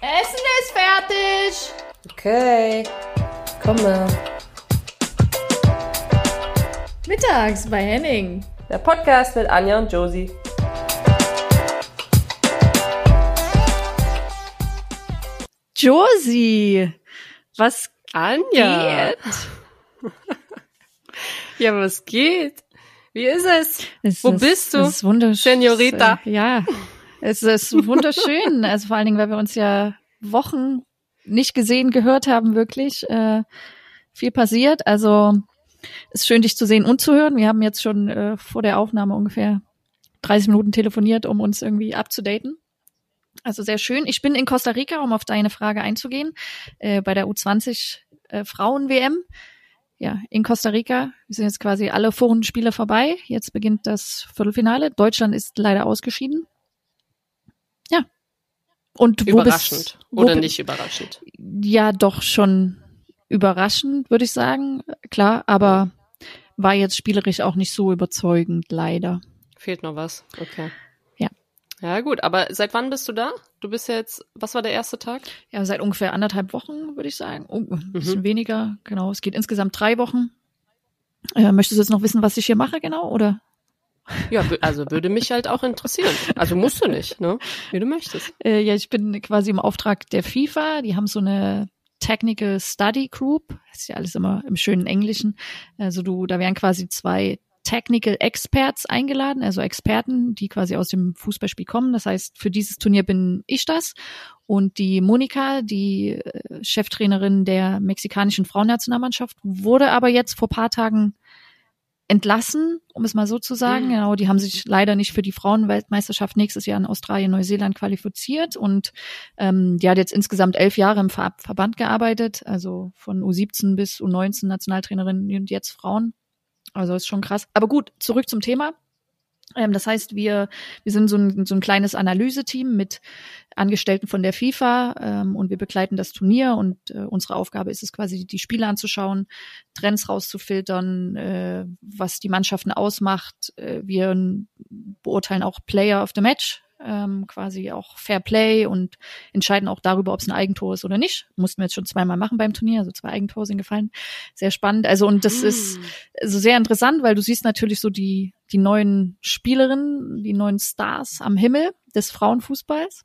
Essen ist fertig. Okay, komme. Mittags bei Henning. Der Podcast mit Anja und Josie. Josie, was Anja. geht? ja, was geht? Wie ist es? Es Wo ist, bist du, Es ist wunderschön. Senorita? Ja, es ist wunderschön. also vor allen Dingen, weil wir uns ja Wochen nicht gesehen, gehört haben, wirklich. Äh, viel passiert. Also ist schön, dich zu sehen und zu hören. Wir haben jetzt schon äh, vor der Aufnahme ungefähr 30 Minuten telefoniert, um uns irgendwie abzudaten. Also sehr schön. Ich bin in Costa Rica, um auf deine Frage einzugehen, äh, bei der U20 äh, Frauen-WM. Ja, in Costa Rica. Wir sind jetzt quasi alle Vorrundenspiele vorbei. Jetzt beginnt das Viertelfinale. Deutschland ist leider ausgeschieden. Und wo Überraschend bist, wo oder nicht überraschend? Ja, doch schon überraschend, würde ich sagen. Klar, aber war jetzt spielerisch auch nicht so überzeugend, leider. Fehlt noch was. Okay. Ja. Ja, gut. Aber seit wann bist du da? Du bist jetzt, was war der erste Tag? Ja, seit ungefähr anderthalb Wochen, würde ich sagen. Oh, ein bisschen Mhm. weniger, genau. Es geht insgesamt drei Wochen. Äh, möchtest du jetzt noch wissen, was ich hier mache, genau? Oder? Ja, also würde mich halt auch interessieren. Also musst du nicht, ne? Wie du möchtest. Äh, ja, ich bin quasi im Auftrag der FIFA. Die haben so eine Technical Study Group. Das ist ja alles immer im schönen Englischen. Also du, da wären quasi zwei Technical Experts eingeladen, also Experten, die quasi aus dem Fußballspiel kommen. Das heißt, für dieses Turnier bin ich das. Und die Monika, die äh, Cheftrainerin der mexikanischen Frauennationalmannschaft, wurde aber jetzt vor paar Tagen entlassen, um es mal so zu sagen. Mhm. Genau, die haben sich leider nicht für die Frauenweltmeisterschaft nächstes Jahr in Australien, Neuseeland qualifiziert und ähm, die hat jetzt insgesamt elf Jahre im Ver Verband gearbeitet, also von U17 bis U19 Nationaltrainerin und jetzt Frauen. Also ist schon krass. Aber gut, zurück zum Thema. Ähm, das heißt, wir, wir sind so ein, so ein kleines Analyseteam mit Angestellten von der FIFA ähm, und wir begleiten das Turnier und äh, unsere Aufgabe ist es quasi, die Spiele anzuschauen, Trends rauszufiltern, äh, was die Mannschaften ausmacht. Äh, wir beurteilen auch Player of the Match, ähm, quasi auch Fair Play und entscheiden auch darüber, ob es ein Eigentor ist oder nicht. Mussten wir jetzt schon zweimal machen beim Turnier, also zwei Eigentore sind gefallen. Sehr spannend. Also und das ist Hm. also sehr interessant, weil du siehst natürlich so die, die neuen Spielerinnen, die neuen Stars am Himmel des Frauenfußballs.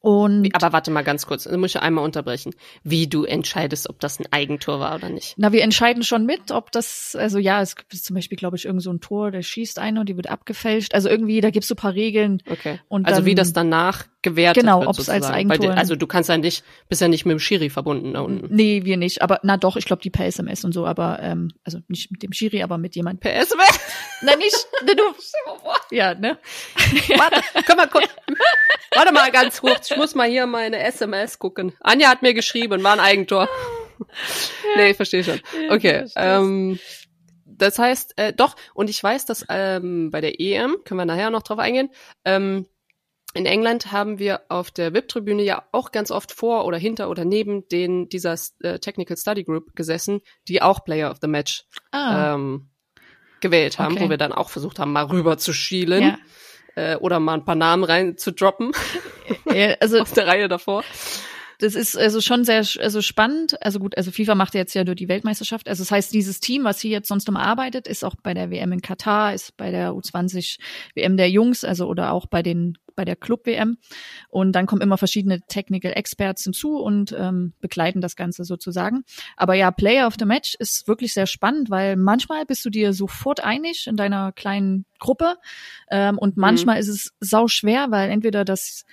Und Wie- Aber warte mal ganz kurz, da muss ich einmal unterbrechen. Wie du entscheidest, ob das ein Eigentor war oder nicht. na, wir entscheiden schon mit, ob das, also ja, es gibt zum Beispiel, glaube ich, irgend so ein Tor, der schießt eine und die wird abgefälscht. Also irgendwie, da gibt's so paar Regeln. Okay. Und also wie dann- das danach gewertet Genau, wird. ob's als sozusagen. Weil Eigentor- die- Also du kannst ja nicht, bist ja nicht mit dem Schiri verbunden da unten. Nee, wir nicht. Aber na doch, ich glaube die per SMS und so, aber ähm, also nicht mit dem Schiri, aber mit jemandem. Per SMS? Na nicht, ne, du. Ja, ne? Warte, können wir kurz. Warte mal ganz kurz. Ich muss mal hier meine SMS gucken. Anja hat mir geschrieben, war ein Eigentor. nee, ich verstehe schon. Okay. Ähm, das heißt, äh, doch, und ich weiß, dass ähm, bei der EM, können wir nachher noch drauf eingehen, ähm, in England haben wir auf der VIP-Tribüne ja auch ganz oft vor oder hinter oder neben den dieser äh, Technical Study Group gesessen, die auch Player of the Match Ah, ähm, gewählt haben, Okay. wo wir dann auch versucht haben, mal rüber zu schielen ja. Äh, oder mal ein paar Namen rein zu droppen ja. Also aus der Reihe davor. das ist also schon sehr also spannend. Also gut, also FIFA macht jetzt ja nur die Weltmeisterschaft. Also das heißt, dieses Team, was hier jetzt sonst immer arbeitet, ist auch bei der WM in Katar, ist bei der U20 WM der Jungs, also oder auch bei den bei der Club WM. Und dann kommen immer verschiedene Technical Experts hinzu und ähm, begleiten das Ganze sozusagen. Aber ja, Player of the Match ist wirklich sehr spannend, weil manchmal bist du dir sofort einig in deiner kleinen Gruppe ähm, und manchmal ist es sau schwer, weil entweder das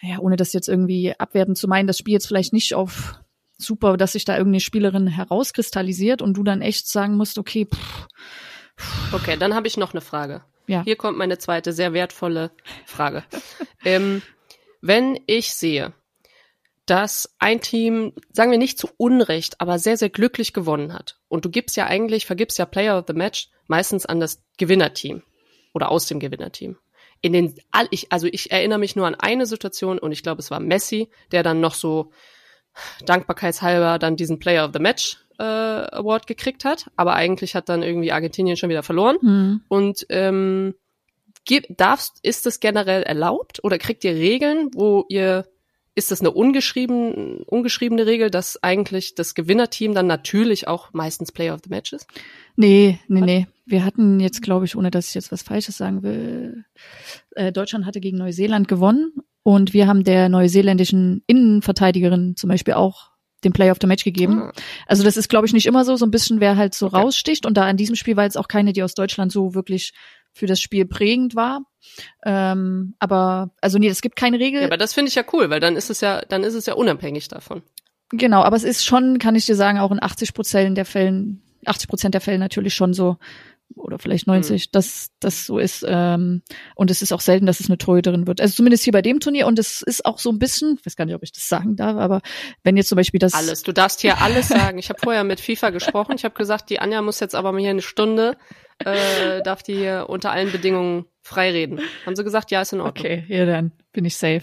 ja, ohne das jetzt irgendwie abwertend zu meinen, das Spiel jetzt vielleicht nicht auf super, dass sich da irgendeine Spielerin herauskristallisiert und du dann echt sagen musst, okay, pff, Okay, dann habe ich noch eine Frage. Ja. Hier kommt meine zweite sehr wertvolle Frage. ähm, wenn ich sehe, dass ein Team, sagen wir nicht zu Unrecht, aber sehr, sehr glücklich gewonnen hat. Und du gibst ja eigentlich, vergibst ja Player of the Match meistens an das Gewinnerteam oder aus dem Gewinnerteam. In den, also ich erinnere mich nur an eine Situation und ich glaube, es war Messi, der dann noch so dankbarkeitshalber dann diesen Player of the Match äh, Award gekriegt hat, aber eigentlich hat dann irgendwie Argentinien schon wieder verloren. hm, Und ähm, darfst, ist es generell erlaubt oder kriegt ihr Regeln, wo ihr ist das eine ungeschrieben, ungeschriebene Regel, dass eigentlich das Gewinnerteam dann natürlich auch meistens Player of the Match ist? Nee, nee, nee. Wir hatten jetzt, glaube ich, ohne dass ich jetzt was Falsches sagen will, äh, Deutschland hatte gegen Neuseeland gewonnen und wir haben der neuseeländischen Innenverteidigerin zum Beispiel auch den Player of the Match gegeben. Ah. Also das ist, glaube ich, nicht immer so, so ein bisschen, wer halt so Okay. raussticht. Und da in diesem Spiel war jetzt auch keine, die aus Deutschland so wirklich für das Spiel prägend war. Ähm, aber, also nee, es gibt keine Regel. Ja, aber das finde ich ja cool, weil dann ist es ja, dann ist es ja unabhängig davon. Genau, aber es ist schon, kann ich dir sagen, auch in 80 Prozent der Fällen, 80 Prozent der Fälle natürlich schon so, oder vielleicht 90, dass das so ist. Ähm, und es ist auch selten, dass es eine Torhüterin wird. Also zumindest hier bei dem Turnier. Und es ist auch so ein bisschen, ich weiß gar nicht, ob ich das sagen darf, aber wenn jetzt zum Beispiel das. Alles. Du darfst hier alles sagen. Ich habe vorher mit FIFA gesprochen. Ich habe gesagt, die Anja muss jetzt aber mal hier eine Stunde, äh, darf die hier unter allen Bedingungen frei reden. Haben sie gesagt, ja, ist in Ordnung. Okay, ja, dann bin ich safe.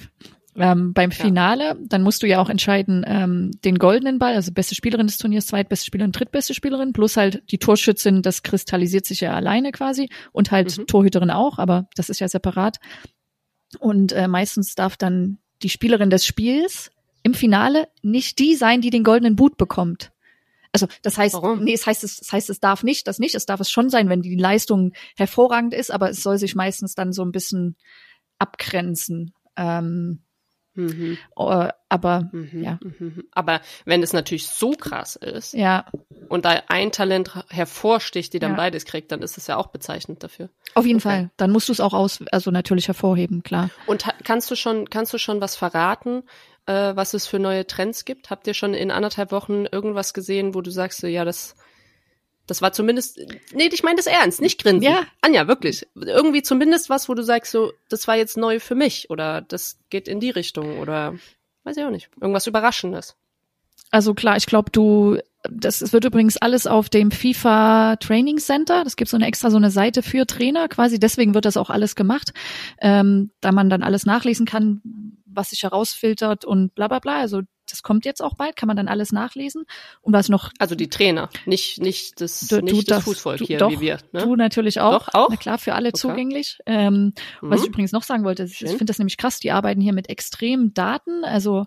Ähm, beim Finale, dann musst du ja auch entscheiden, ähm, den goldenen Ball, also beste Spielerin des Turniers, zweitbeste Spielerin, drittbeste Spielerin, plus halt die Torschützin, das kristallisiert sich ja alleine quasi und halt Mhm. Torhüterin auch, aber das ist ja separat. Und äh, meistens darf dann die Spielerin des Spiels im Finale nicht die sein, die den goldenen Boot bekommt. Also das heißt, Warum? nee, es heißt, es das heißt, es darf nicht, das nicht. Es darf es schon sein, wenn die Leistung hervorragend ist, aber es soll sich meistens dann so ein bisschen abgrenzen. Ähm, Mhm, äh, aber mhm, Ja. mhm. Aber wenn es natürlich so krass ist ja, und da ein Talent hervorsticht, die dann Ja. beides kriegt, dann ist es ja auch bezeichnend dafür. auf jeden Okay. Fall. Dann musst du es auch aus, also natürlich hervorheben, klar. Und kannst du schon, kannst du schon was verraten, äh, was es für neue Trends gibt? Habt ihr schon in anderthalb Wochen irgendwas gesehen, wo du sagst, so, ja, das, das war zumindest, nee, ich meine das ernst, nicht grinsen. Ja. Anja, wirklich. Irgendwie zumindest was, wo du sagst, so, das war jetzt neu für mich oder das geht in die Richtung oder, weiß ich auch nicht, irgendwas Überraschendes. Also klar, ich glaube, du, das es wird übrigens alles auf dem FIFA Training Center. Das gibt so eine extra so eine Seite für Trainer quasi. Deswegen wird das auch alles gemacht, ähm, da man dann alles nachlesen kann, was sich herausfiltert und bla bla bla. Also das kommt jetzt auch bald, kann man dann alles nachlesen. Und was noch Also die Trainer, nicht, nicht das, Du- du nicht das darfst- Fußvolk du- hier, doch, wie wir. Ne? du natürlich auch. Doch, auch? Na klar, für alle Okay. zugänglich. Ähm, Was ich Mhm. übrigens noch sagen wollte, ich Schön. finde das nämlich krass, die arbeiten hier mit extremen Daten. Also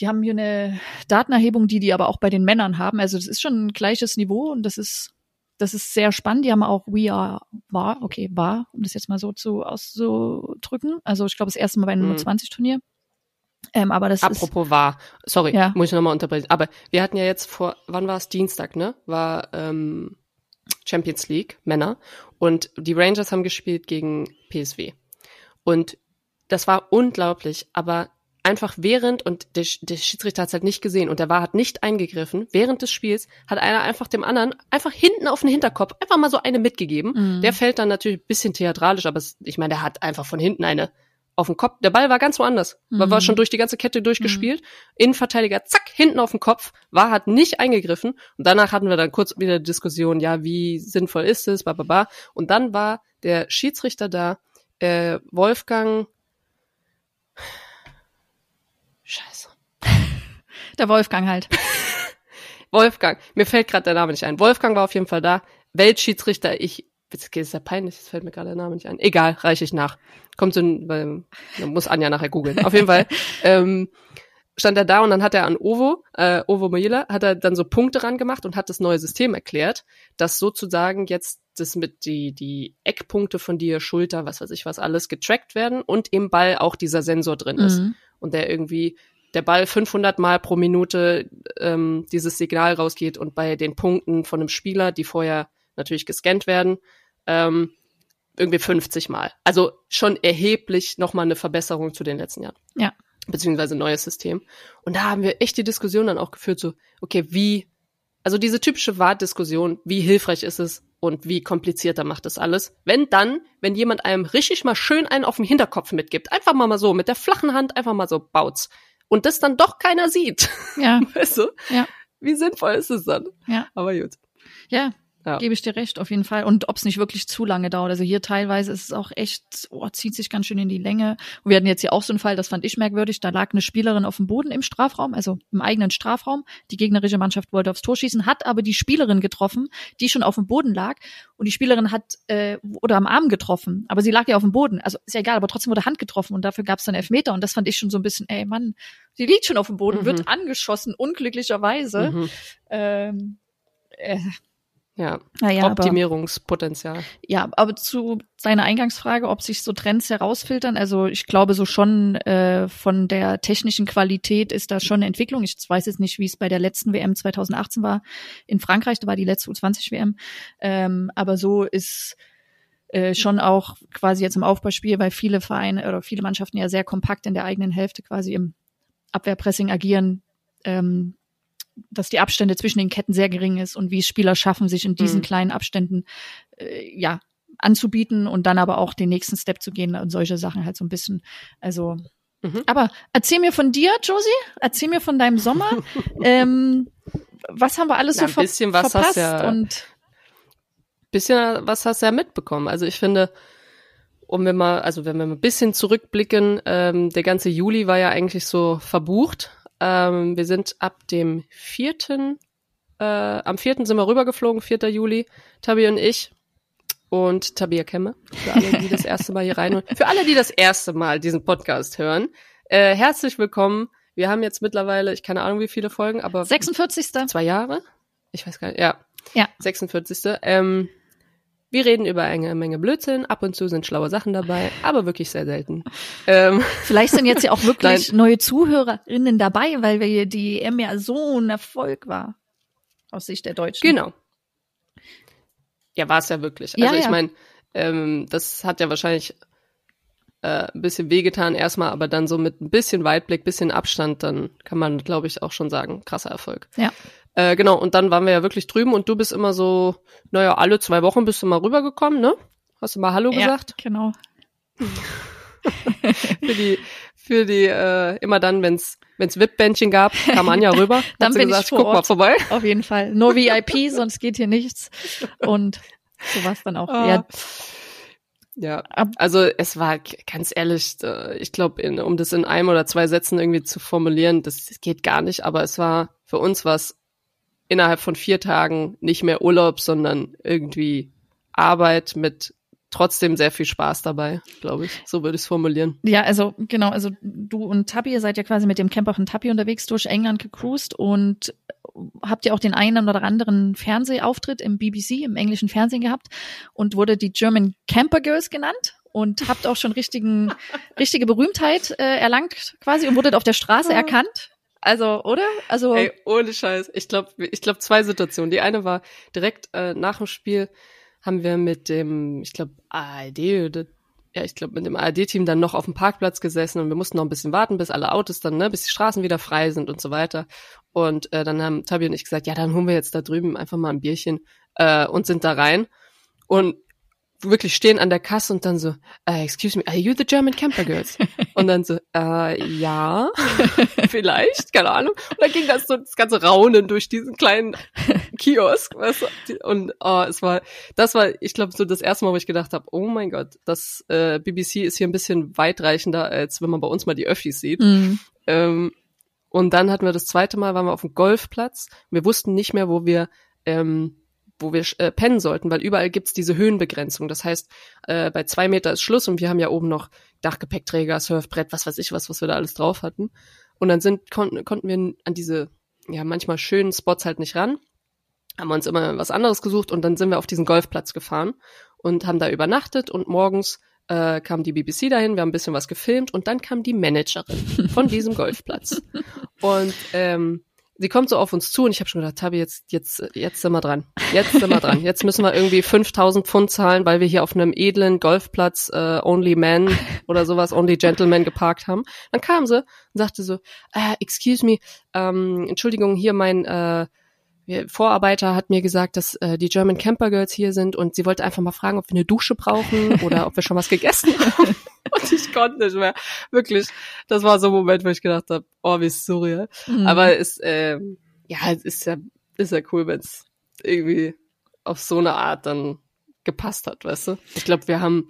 die haben hier eine Datenerhebung, die die aber auch bei den Männern haben. Also das ist schon ein gleiches Niveau und das ist das ist sehr spannend. Die haben auch We Are War, okay, war, um das jetzt mal so zu auszudrücken. Also ich glaube das erste Mal bei einem Mhm. 20 Turnier. Ähm, aber das ist Apropos war, sorry, Ja. muss ich nochmal unterbrechen. Aber wir hatten ja jetzt vor, wann war es? Dienstag, ne? War ähm, Champions League, Männer. Und die Rangers haben gespielt gegen PSW. Und das war unglaublich, aber einfach während, und der, der Schiedsrichter hat es halt nicht gesehen und der war hat nicht eingegriffen, während des Spiels hat einer einfach dem anderen einfach hinten auf den Hinterkopf einfach mal so eine mitgegeben. Mhm. Der fällt dann natürlich ein bisschen theatralisch, aber es, ich meine, der hat einfach von hinten eine auf den Kopf. Der Ball war ganz woanders. War, war Mhm. schon durch die ganze Kette durchgespielt. Innenverteidiger, zack, hinten auf den Kopf. War, hat nicht eingegriffen. Und danach hatten wir dann kurz wieder Diskussion, ja, wie sinnvoll ist es, ba, ba, ba. Und dann war der Schiedsrichter da, äh, Wolfgang, Scheiße. der Wolfgang halt. Wolfgang, mir fällt gerade der Name nicht ein. Wolfgang war auf jeden Fall da. Weltschiedsrichter, ich, jetzt ist ja peinlich, jetzt fällt mir gerade der Name nicht ein. Egal, reiche ich nach. Kommt so ein, weil, muss Anja nachher googeln. Auf jeden Fall, ähm, stand er da und dann hat er an Ovo, äh, Ovo Moila, hat er dann so Punkte ran gemacht und hat das neue System erklärt, dass sozusagen jetzt das mit die, die Eckpunkte von dir, Schulter, was weiß ich was alles getrackt werden und im Ball auch dieser Sensor drin ist Mhm. und der irgendwie der Ball 500 Mal pro Minute ähm, dieses Signal rausgeht und bei den Punkten von einem Spieler, die vorher natürlich gescannt werden, ähm, irgendwie 50 Mal. Also schon erheblich nochmal eine Verbesserung zu den letzten Jahren. Ja. Beziehungsweise ein neues System. Und da haben wir echt die Diskussion dann auch geführt, so, okay, wie, also diese typische Wartdiskussion, wie hilfreich ist es und wie komplizierter macht das alles? Wenn dann, wenn jemand einem richtig mal schön einen auf den Hinterkopf mitgibt, einfach mal mal so, mit der flachen Hand einfach mal so baut's. Und das dann doch keiner sieht. Ja, Weißt du? Ja. Wie sinnvoll ist es dann? Ja. Aber gut. ja. Ja. gebe ich dir recht, auf jeden Fall. Und ob es nicht wirklich zu lange dauert. Also hier teilweise ist es auch echt, oh, zieht sich ganz schön in die Länge. Und wir hatten jetzt hier auch so einen Fall, das fand ich merkwürdig. Da lag eine Spielerin auf dem Boden im Strafraum, also im eigenen Strafraum. Die gegnerische Mannschaft wollte aufs Tor schießen, hat aber die Spielerin getroffen, die schon auf dem Boden lag. Und die Spielerin hat äh, oder am Arm getroffen, aber sie lag ja auf dem Boden. Also ist ja egal, aber trotzdem wurde Hand getroffen und dafür gab es dann Elfmeter. Und das fand ich schon so ein bisschen, ey Mann, sie liegt schon auf dem Boden, Mhm. wird angeschossen, unglücklicherweise. Mhm. Ähm, äh, Ja, naja, aber, Optimierungspotenzial. ja, aber zu seiner Eingangsfrage, ob sich so Trends herausfiltern, also ich glaube so schon äh, von der technischen Qualität ist da schon eine Entwicklung. Ich weiß jetzt nicht, wie es bei der letzten WM 2018 war in Frankreich, da war die letzte U20 WM, ähm, aber so ist äh, schon auch quasi jetzt im Aufbauspiel, weil viele Vereine oder viele Mannschaften ja sehr kompakt in der eigenen Hälfte quasi im Abwehrpressing agieren, ähm, dass die Abstände zwischen den Ketten sehr gering ist und wie es Spieler schaffen, sich in diesen Mhm. kleinen Abständen äh, ja anzubieten und dann aber auch den nächsten Step zu gehen und solche Sachen halt so ein bisschen. Also, Mhm. aber erzähl mir von dir, Josie, erzähl mir von deinem Sommer. ähm, was haben wir alles Na, so ein ver bisschen was hast verpasst? ja- und bisschen was hast du ja mitbekommen. Also ich finde, um wir mal, also wenn wir mal ein bisschen zurückblicken, ähm, der ganze Juli war ja eigentlich so verbucht. Ähm, wir sind ab dem vierten, äh, am vierten sind wir rübergeflogen, 4. Juli, Tabi und ich. Und Tabia Kemme, für alle, die das erste Mal hier rein Für alle, die das erste Mal diesen Podcast hören, äh, herzlich willkommen. Wir haben jetzt mittlerweile, ich keine Ahnung wie viele Folgen, aber 46. zwei Jahre? Ich weiß gar nicht, ja. Ja. 46. Ähm, wir reden über eine Menge Blödsinn, ab und zu sind schlaue Sachen dabei, aber wirklich sehr selten. Ähm, Vielleicht sind jetzt ja auch wirklich neue Zuhörerinnen dabei, weil wir die EM ja so ein Erfolg war. Aus Sicht der Deutschen. genau. Ja, war es ja wirklich. Ja, Also ich ja. meine, ähm, das hat ja wahrscheinlich äh, ein bisschen wehgetan erstmal, aber dann so mit ein bisschen Weitblick, bisschen Abstand, dann kann man, glaube ich, auch schon sagen, krasser Erfolg. Ja. Äh, genau, und dann waren wir ja wirklich drüben und du bist immer so, naja, alle zwei Wochen bist du mal rübergekommen, ne? Hast du mal Hallo Ja, gesagt? genau. für die, für die, äh, immer dann, wenn's, wenn's VIP-Bändchen gab, kam Anja rüber. Dann bin ich gesagt, vor guck mal Ort. vorbei. Auf jeden Fall. Nur VIP, sonst geht hier nichts. Und so war es dann auch. Ah. Ja, Ja, also es war ganz ehrlich, äh, ich glaube, um das in einem oder zwei Sätzen irgendwie zu formulieren, das geht gar nicht, aber es war, für uns was innerhalb von vier Tagen nicht mehr Urlaub, sondern irgendwie Arbeit mit trotzdem sehr viel Spaß dabei, glaube ich. So würde ich es formulieren. ja, also genau, also du und Tabi, ihr seid ja quasi mit dem Camper von Tabi unterwegs durch England gecruised und habt ihr auch den einen oder anderen Fernsehauftritt im BBC, im englischen Fernsehen gehabt und wurde die German Camper Girls genannt und habt auch schon richtigen, richtige Berühmtheit äh, erlangt quasi und wurdet auf der Straße erkannt. Also, oder? Also, Ey, ohne Scheiß. Ich glaube, ich glaube zwei Situationen. Die eine war direkt äh, nach dem Spiel haben wir mit dem, ich glaube, ARD oder ja, ich glaube, mit dem ARD-Team dann noch auf dem Parkplatz gesessen und wir mussten noch ein bisschen warten, bis alle Autos dann, ne, bis die Straßen wieder frei sind und so weiter. Und äh, dann haben Tabi und ich gesagt, ja, dann holen wir jetzt da drüben einfach mal ein Bierchen äh, und sind da rein und wirklich stehen an der Kasse und dann so, äh, excuse me, are you the German Camper Girls? Und dann so, äh, ja, vielleicht, keine Ahnung. Und dann ging das so das ganze Raunen durch diesen kleinen Kiosk, weißt du? Und oh, es war, das war, ich glaube, so das erste Mal, wo ich gedacht habe, oh mein Gott, das äh, BBC ist hier ein bisschen weitreichender, als wenn man bei uns mal die Öffis sieht. mh, Ähm, und dann hatten wir das zweite Mal, waren wir auf dem Golfplatz. Wir wussten nicht mehr, wo wir, ähm, wo wir äh, pennen sollten, weil überall gibt's diese Höhenbegrenzung. Das heißt, äh, bei zwei Meter ist Schluss und wir haben ja oben noch Dachgepäckträger, Surfbrett, was weiß ich was, was wir da alles drauf hatten. Und dann sind, konnten, konnten wir an diese, ja, manchmal schönen Spots halt nicht ran. Haben wir uns immer was anderes gesucht und dann sind wir auf diesen Golfplatz gefahren und haben da übernachtet und morgens äh, kam die BBC dahin, wir haben ein bisschen was gefilmt und dann kam die Managerin von diesem Golfplatz. Und ähm, sie kommt so auf uns zu und ich habe schon gedacht, Tabi, jetzt, jetzt, jetzt sind wir dran. Jetzt sind wir dran. Jetzt müssen wir irgendwie 5000 Pfund zahlen, weil wir hier auf einem edlen Golfplatz äh, Only Men oder sowas, Only Gentlemen geparkt haben. Dann kam sie und sagte so, äh, excuse me, ähm, Entschuldigung, hier mein äh, Vorarbeiter hat mir gesagt, dass äh, die German Camper Girls hier sind und sie wollte einfach mal fragen, ob wir eine Dusche brauchen oder ob wir schon was gegessen haben. Ich konnte nicht mehr. Wirklich. Das war so ein Moment, wo ich gedacht habe, oh, wie surreal. mh. Aber es, ähm, ja, es ist ja, ist ja cool, wenn es irgendwie auf so eine Art dann gepasst hat, weißt du? Ich glaube, wir haben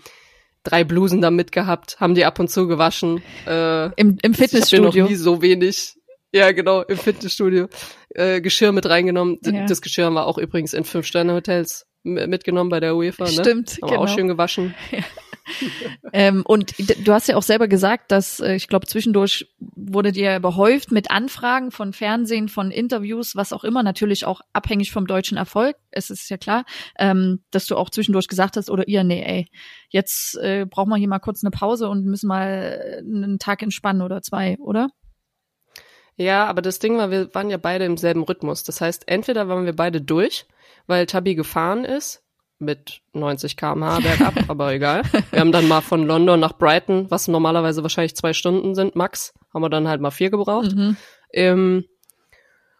drei Blusen da mitgehabt, haben die ab und zu gewaschen. Äh, Im, im Ich Fitnessstudio. noch nie so wenig. Ja, genau, im Fitnessstudio. Äh, Geschirr mit reingenommen. D- Ja. Das Geschirr haben wir auch übrigens in Fünf-Sterne-Hotels mitgenommen bei der UEFA. Ne? Stimmt, Haben genau. auch schön gewaschen. Ähm, und du hast ja auch selber gesagt, dass äh, ich glaube zwischendurch wurde dir behäuft mit Anfragen von Fernsehen, von Interviews, was auch immer, natürlich auch abhängig vom deutschen Erfolg. Es ist ja klar, ähm, dass du auch zwischendurch gesagt hast, oder ihr, nee, ey, jetzt äh, brauchen wir hier mal kurz eine Pause und müssen mal äh, einen Tag entspannen oder zwei, oder? Ja, aber das Ding war, wir waren ja beide im selben Rhythmus. Das heißt, entweder waren wir beide durch, weil Tabi gefahren ist mit 90 km/h bergab, aber egal. Wir haben dann mal von London nach Brighton, was normalerweise wahrscheinlich zwei Stunden sind, max, haben wir dann halt mal vier gebraucht. Mhm. Ähm,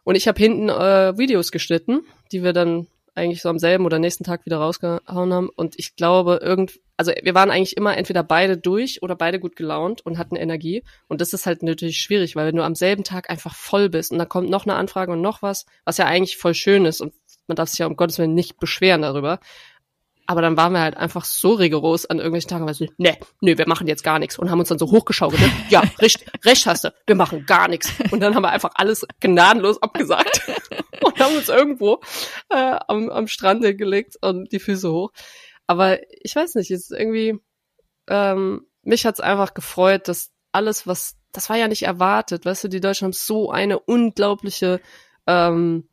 und ich habe hinten äh, Videos geschnitten, die wir dann eigentlich so am selben oder nächsten Tag wieder rausgehauen haben. Und ich glaube, irgend, also wir waren eigentlich immer entweder beide durch oder beide gut gelaunt und hatten Energie. Und das ist halt natürlich schwierig, weil wenn du am selben Tag einfach voll bist und dann kommt noch eine Anfrage und noch was, was ja eigentlich voll schön ist und man darf sich ja um Gottes Willen nicht beschweren darüber. Aber dann waren wir halt einfach so rigoros an irgendwelchen Tagen, weil so, nee, nee, wir machen jetzt gar nichts und haben uns dann so hochgeschaukelt. Ne? Ja, recht, recht hast du, wir machen gar nichts. Und dann haben wir einfach alles gnadenlos abgesagt und haben uns irgendwo äh, am, am Strand hingelegt und die Füße hoch. Aber ich weiß nicht, es ist irgendwie, ähm, mich hat's einfach gefreut, dass alles, was, das war ja nicht erwartet, weißt du, die Deutschen haben so eine unglaubliche ähm,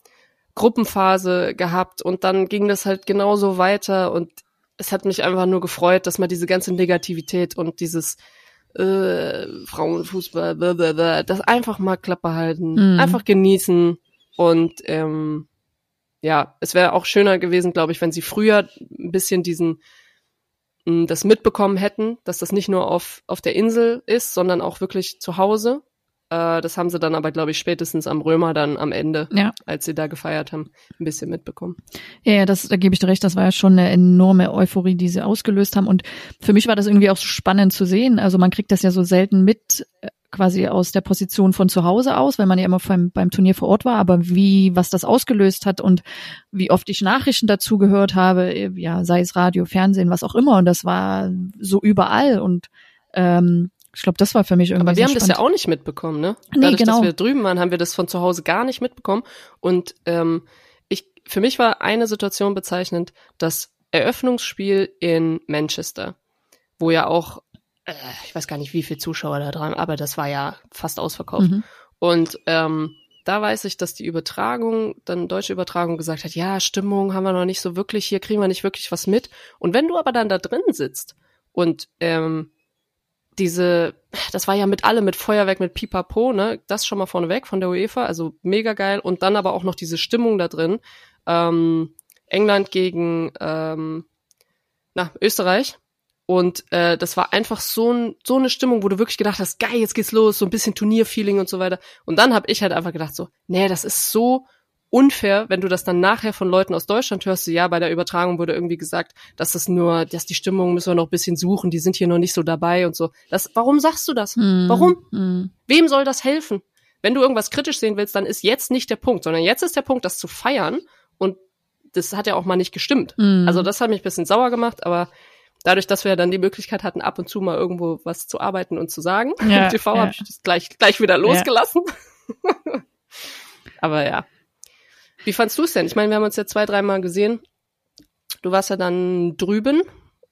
Gruppenphase gehabt und dann ging das halt genauso weiter und es hat mich einfach nur gefreut, dass man diese ganze Negativität und dieses äh, Frauenfußball, blablabla, das einfach mal Klappe halten, Mhm. einfach genießen und ähm, ja, es wäre auch schöner gewesen, glaube ich, wenn sie früher ein bisschen diesen mh, das mitbekommen hätten, dass das nicht nur auf auf der Insel ist, sondern auch wirklich zu Hause. Äh, das haben sie dann aber, glaube ich, spätestens am Römer dann am Ende, Ja. als sie da gefeiert haben, ein bisschen mitbekommen. Ja, ja, das, da gebe ich dir recht, das war ja schon eine enorme Euphorie, die sie ausgelöst haben. Und für mich war das irgendwie auch so spannend zu sehen. Also man kriegt das ja so selten mit, äh, quasi aus der Position von zu Hause aus, weil man ja immer beim, beim Turnier vor Ort war, aber wie, was das ausgelöst hat und wie oft ich Nachrichten dazu gehört habe, äh, ja, sei es Radio, Fernsehen, was auch immer. Und das war so überall. Und ähm, ich glaube, das war für mich irgendwie Aber wir so haben das ja spannend. auch nicht mitbekommen, ne? Nee, Dadurch, genau. dass wir drüben waren, haben wir das von zu Hause gar nicht mitbekommen. Und ähm, ich, für mich war eine Situation bezeichnend, das Eröffnungsspiel in Manchester, wo ja auch, äh, ich weiß gar nicht, wie viele Zuschauer da dran, aber das war ja fast ausverkauft. Mhm. Und ähm, da weiß ich, dass die Übertragung, dann deutsche Übertragung gesagt hat, ja, Stimmung haben wir noch nicht so wirklich, hier kriegen wir nicht wirklich was mit. Und wenn du aber dann da drin sitzt und ähm, diese, das war ja mit allem, mit Feuerwerk, mit Pipapo, ne, das schon mal vorneweg von der UEFA, also mega geil. Und dann aber auch noch diese Stimmung da drin. Ähm, England gegen ähm, na, Österreich. Und äh, das war einfach so, ein, so eine Stimmung, wo du wirklich gedacht hast, geil, jetzt geht's los, so ein bisschen Turnierfeeling und so weiter. Und dann habe ich halt einfach gedacht so, nee, das ist so unfair, wenn du das dann nachher von Leuten aus Deutschland hörst, so, ja, bei der Übertragung wurde irgendwie gesagt, dass das nur, dass die Stimmung müssen wir noch ein bisschen suchen, die sind hier noch nicht so dabei und so. Das, warum sagst du das? Mhm. Warum? Mhm. Wem soll das helfen? Wenn du irgendwas kritisch sehen willst, dann ist jetzt nicht der Punkt, sondern jetzt ist der Punkt, das zu feiern und das hat ja auch mal nicht gestimmt. Mhm. Also das hat mich ein bisschen sauer gemacht, aber dadurch, dass wir dann die Möglichkeit hatten, ab und zu mal irgendwo was zu arbeiten und zu sagen, Ja, im TV ja. habe ich das gleich, gleich wieder losgelassen. aber ja. Wie fandst du es denn? Ich meine, wir haben uns ja zwei, dreimal gesehen. Du warst ja dann drüben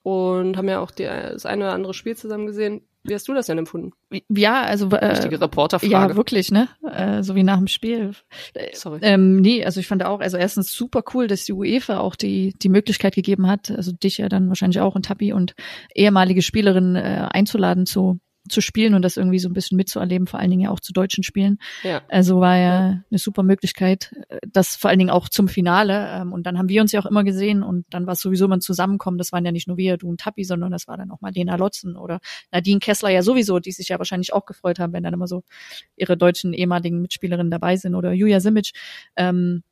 und haben ja auch die, das eine oder andere Spiel zusammen gesehen. Wie hast du das denn empfunden? Ja, also äh, Richtige Reporterfrage. Ja, wirklich, ne? Äh, so wie nach dem Spiel. Äh, Sorry. Ähm, nee, also ich fand auch, also erstens super cool, dass die UEFA auch die, die Möglichkeit gegeben hat, also dich ja dann wahrscheinlich auch und Tappi und ehemalige Spielerinnen äh, einzuladen zu, zu spielen und das irgendwie so ein bisschen mitzuerleben, vor allen Dingen ja auch zu deutschen Spielen. Ja. Also war ja eine super Möglichkeit, äh, das vor allen Dingen auch zum Finale. Ähm, und dann haben wir uns ja auch immer gesehen und dann war es sowieso mal ein Zusammenkommen. Das waren ja nicht nur wir, du und Tappi, sondern das war dann auch mal Lena Lotzen oder Nadine Kessler ja sowieso, die sich ja wahrscheinlich auch gefreut haben, wenn dann immer so ihre deutschen ehemaligen Mitspielerinnen dabei sind oder Julia Simic. Ähm,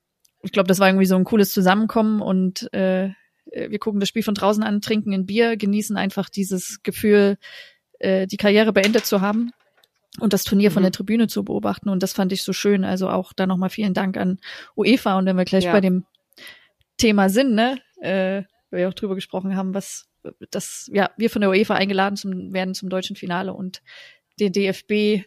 ich glaube, das war irgendwie so ein cooles Zusammenkommen und äh, wir gucken das Spiel von draußen an, trinken ein Bier, genießen einfach dieses Gefühl, äh, die Karriere beendet zu haben und das Turnier von Mhm. der Tribüne zu beobachten. Und das fand ich so schön. Also auch da nochmal vielen Dank an UEFA. Und wenn wir gleich Ja. bei dem Thema sind, ne? Äh, wir auch drüber gesprochen haben, was das, ja, wir von der UEFA eingeladen zum, werden zum deutschen Finale und der DFB,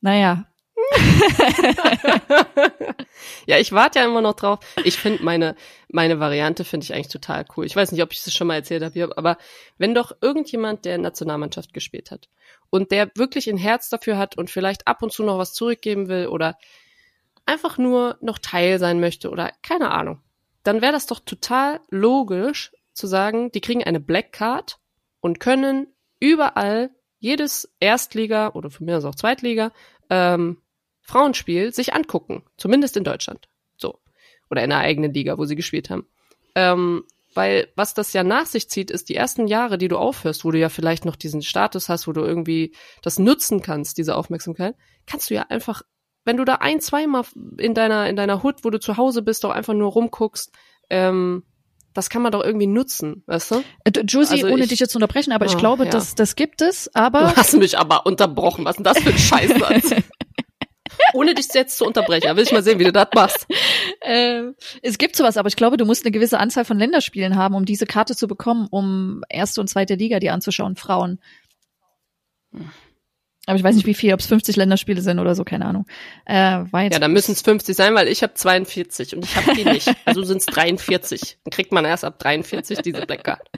naja. ja, ich warte ja immer noch drauf. Ich finde meine, meine Variante finde ich eigentlich total cool. Ich weiß nicht, ob ich das schon mal erzählt habe, aber wenn doch irgendjemand, der Nationalmannschaft gespielt hat und der wirklich ein Herz dafür hat und vielleicht ab und zu noch was zurückgeben will oder einfach nur noch Teil sein möchte oder keine Ahnung, dann wäre das doch total logisch zu sagen, die kriegen eine Black Card und können überall jedes Erstliga oder von mir aus auch Zweitliga ähm, Frauenspiel sich angucken, zumindest in Deutschland. So. Oder in der eigenen Liga, wo sie gespielt haben. Ähm, weil was das ja nach sich zieht, ist die ersten Jahre, die du aufhörst, wo du ja vielleicht noch diesen Status hast, wo du irgendwie das nutzen kannst, diese Aufmerksamkeit, kannst du ja einfach, wenn du da ein, zweimal in deiner, in deiner Hut, wo du zu Hause bist, auch einfach nur rumguckst, ähm, das kann man doch irgendwie nutzen, weißt du? Äh, Josie, also ohne ich, dich jetzt zu unterbrechen, aber oh, ich glaube, ja. das, das gibt es, aber. Du hast mich aber unterbrochen. Was ist denn das für ein Scheißsatz? Ohne dich jetzt zu unterbrechen. Will ich mal sehen, wie du das machst. Äh, es gibt sowas, aber ich glaube, du musst eine gewisse Anzahl von Länderspielen haben, um diese Karte zu bekommen, um erste und zweite Liga dir anzuschauen, Frauen. Aber ich weiß nicht, wie viel, ob es 50 Länderspiele sind oder so, keine Ahnung. Äh, jetzt ja, dann müssen es 50 sein, weil ich habe 42 und ich habe die nicht. Also sind es 43. Dann kriegt man erst ab 43 diese Black Card.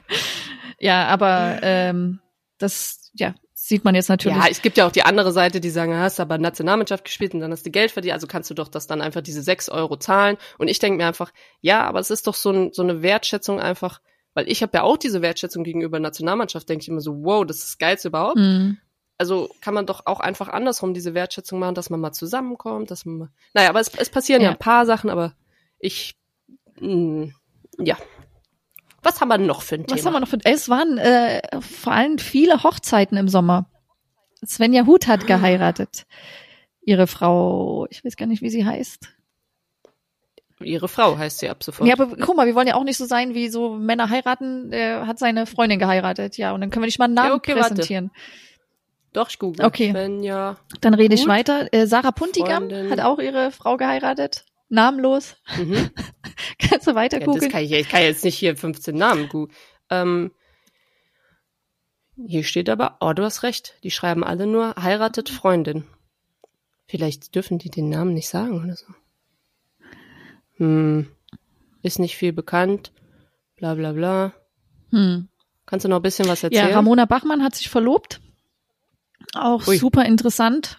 Ja, aber ähm, das, ja, sieht man jetzt natürlich. Ja, es gibt ja auch die andere Seite, die sagen, hast aber Nationalmannschaft gespielt und dann hast du Geld verdient, also kannst du doch das dann einfach diese 6 Euro zahlen. Und ich denke mir einfach, ja, aber es ist doch so, ein, so eine Wertschätzung einfach, weil ich habe ja auch diese Wertschätzung gegenüber Nationalmannschaft, denke ich immer so, wow, das ist das Geilste überhaupt. Mhm also kann man doch auch einfach andersrum diese Wertschätzung machen, dass man mal zusammenkommt, dass man mal, naja, aber es, es passieren ja. ja ein paar Sachen, aber ich, mh, mm, ja. Was haben wir noch für ein Thema? Was haben wir noch für Es waren äh, vor allem viele Hochzeiten im Sommer. Svenja Huth hat geheiratet. Ihre Frau, ich weiß gar nicht, wie sie heißt. Ihre Frau heißt sie ab sofort. Ja, aber guck mal, wir wollen ja auch nicht so sein, wie so Männer heiraten. Er hat seine Freundin geheiratet, ja, und dann können wir nicht mal einen Namen ja, okay, präsentieren. Warte. Doch, ich google. Okay. Svenja Dann rede ich weiter. Äh, Sarah Puntigam Freundin. hat auch ihre Frau geheiratet. Namenlos. Mhm. Kannst du weiter ja, googeln? Kann ich, ich, kann jetzt nicht hier 15 Namen googeln. Ähm, hier steht aber, oh, du hast recht. Die schreiben alle nur heiratet Freundin. Vielleicht dürfen die den Namen nicht sagen oder so. Hm. Ist nicht viel bekannt. Bla bla bla. Hm. Kannst du noch ein bisschen was erzählen? Ja, Ramona Bachmann hat sich verlobt. Auch Ui. super interessant.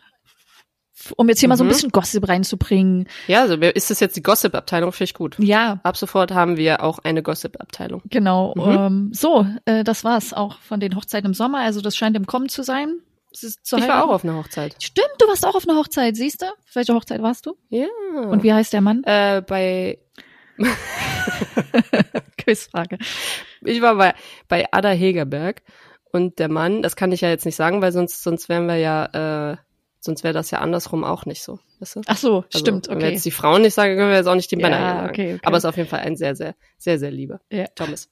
Um jetzt hier mhm. mal so ein mhm. bisschen Gossip reinzubringen. Ja, also ist das jetzt die Gossip-Abteilung? Finde ich gut. Ja. Ab sofort haben wir auch eine Gossip-Abteilung. Genau. Mhm. Ähm, so, äh, das war's auch von den Hochzeiten im Sommer. Also das scheint im Kommen zu sein. ich war auch auf einer Hochzeit. Stimmt, du warst auch auf einer Hochzeit, siehst du? Auf welcher Hochzeit warst du? Ja. Und wie heißt der Mann? Äh, bei Quizfrage. Ich war bei, bei Ada Hegerberg und der Mann, das kann ich ja jetzt nicht sagen, weil sonst, sonst wären wir ja, äh, sonst wäre das ja andersrum auch nicht so. Weißt du? Ach so, also, stimmt, okay. Wenn wir jetzt die Frauen nicht sagen, können wir jetzt auch nicht die Männer ja, sagen. Okay, okay. Aber es ist auf jeden Fall ein sehr, sehr, sehr, sehr lieber ja. Thomas.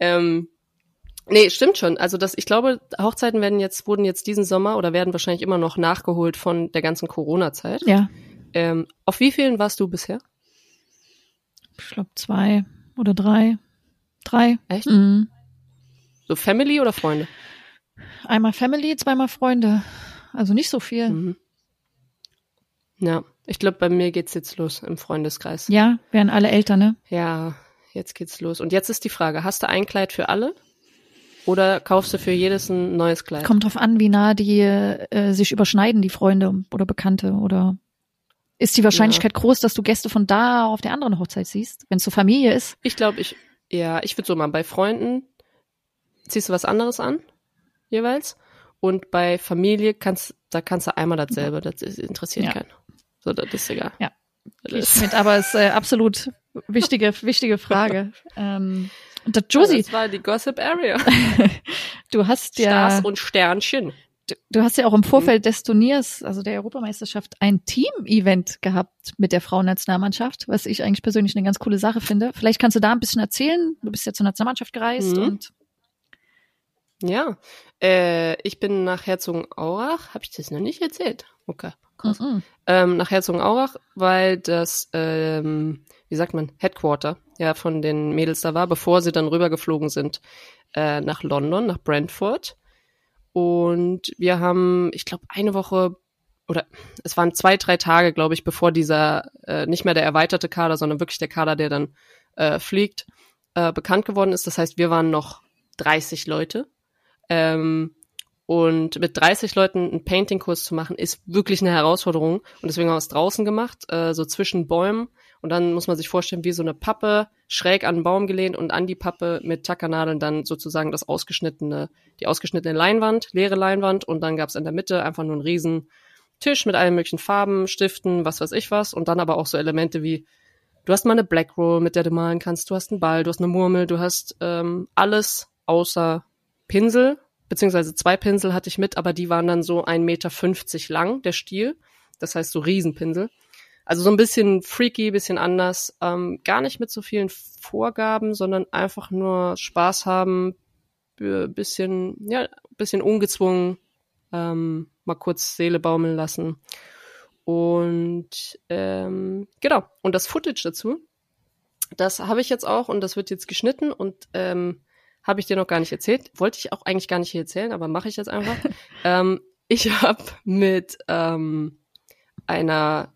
Ähm, nee, stimmt schon. Also das, ich glaube, Hochzeiten werden jetzt, wurden jetzt diesen Sommer oder werden wahrscheinlich immer noch nachgeholt von der ganzen Corona-Zeit. Ja. Ähm, auf wie vielen warst du bisher? Ich glaube zwei oder drei. Drei. Echt? Mhm. So Family oder Freunde? Einmal Family, zweimal Freunde. Also nicht so viel. Mhm. Ja, ich glaube, bei mir geht's jetzt los im Freundeskreis. Ja, werden alle älter, ne? Ja, jetzt geht's los. Und jetzt ist die Frage, hast du ein Kleid für alle? Oder kaufst du für jedes ein neues Kleid? Kommt drauf an, wie nah die äh, sich überschneiden, die Freunde oder Bekannte. Oder ist die Wahrscheinlichkeit ja. groß, dass du Gäste von da auf der anderen Hochzeit siehst, wenn es so Familie ist? Ich glaube, ich, ja, ich würde so mal bei Freunden ziehst du was anderes an, jeweils. Und bei Familie kannst, da kannst du einmal dasselbe, das interessiert ja. keinen. So, das ist egal. Ja. Das mit, aber es ist äh, absolut wichtige, wichtige Frage. ähm, das, Josie, das war die Gossip Area. du hast ja Stars und Sternchen. Du, du hast ja auch im Vorfeld des Turniers, also der Europameisterschaft, ein Team-Event gehabt mit der Frauennationalmannschaft, was ich eigentlich persönlich eine ganz coole Sache finde. Vielleicht kannst du da ein bisschen erzählen. Du bist ja zur Nationalmannschaft gereist mhm. und Ja, äh, ich bin nach Herzogenaurach. Habe ich das noch nicht erzählt? Okay, krass. Mhm. Ähm, nach Herzogenaurach, weil das, ähm, wie sagt man, Headquarter ja von den Mädels da war, bevor sie dann rübergeflogen sind äh, nach London, nach Brentford. Und wir haben, ich glaube, eine Woche oder es waren zwei, drei Tage, glaube ich, bevor dieser äh, nicht mehr der erweiterte Kader, sondern wirklich der Kader, der dann äh, fliegt, äh, bekannt geworden ist. Das heißt, wir waren noch 30 Leute. Ähm, und mit 30 Leuten einen Painting-Kurs zu machen, ist wirklich eine Herausforderung. Und deswegen haben wir es draußen gemacht, äh, so zwischen Bäumen. Und dann muss man sich vorstellen, wie so eine Pappe schräg an den Baum gelehnt und an die Pappe mit Tackernadeln dann sozusagen das ausgeschnittene, die ausgeschnittene Leinwand, leere Leinwand. Und dann gab es in der Mitte einfach nur einen riesen Tisch mit allen möglichen Farben, Stiften, was weiß ich was. Und dann aber auch so Elemente wie, du hast mal eine Black Roll, mit der du malen kannst, du hast einen Ball, du hast eine Murmel, du hast ähm, alles außer Pinsel, beziehungsweise zwei Pinsel hatte ich mit, aber die waren dann so 1,50 Meter lang, der Stiel. Das heißt so Riesenpinsel. Also so ein bisschen freaky, bisschen anders. Ähm, gar nicht mit so vielen Vorgaben, sondern einfach nur Spaß haben, bisschen, ja, bisschen ungezwungen, ähm, mal kurz Seele baumeln lassen. Und ähm, genau, und das Footage dazu, das habe ich jetzt auch und das wird jetzt geschnitten und ähm, habe ich dir noch gar nicht erzählt. Wollte ich auch eigentlich gar nicht hier erzählen, aber mache ich jetzt einfach. ähm, ich habe mit ähm, einer,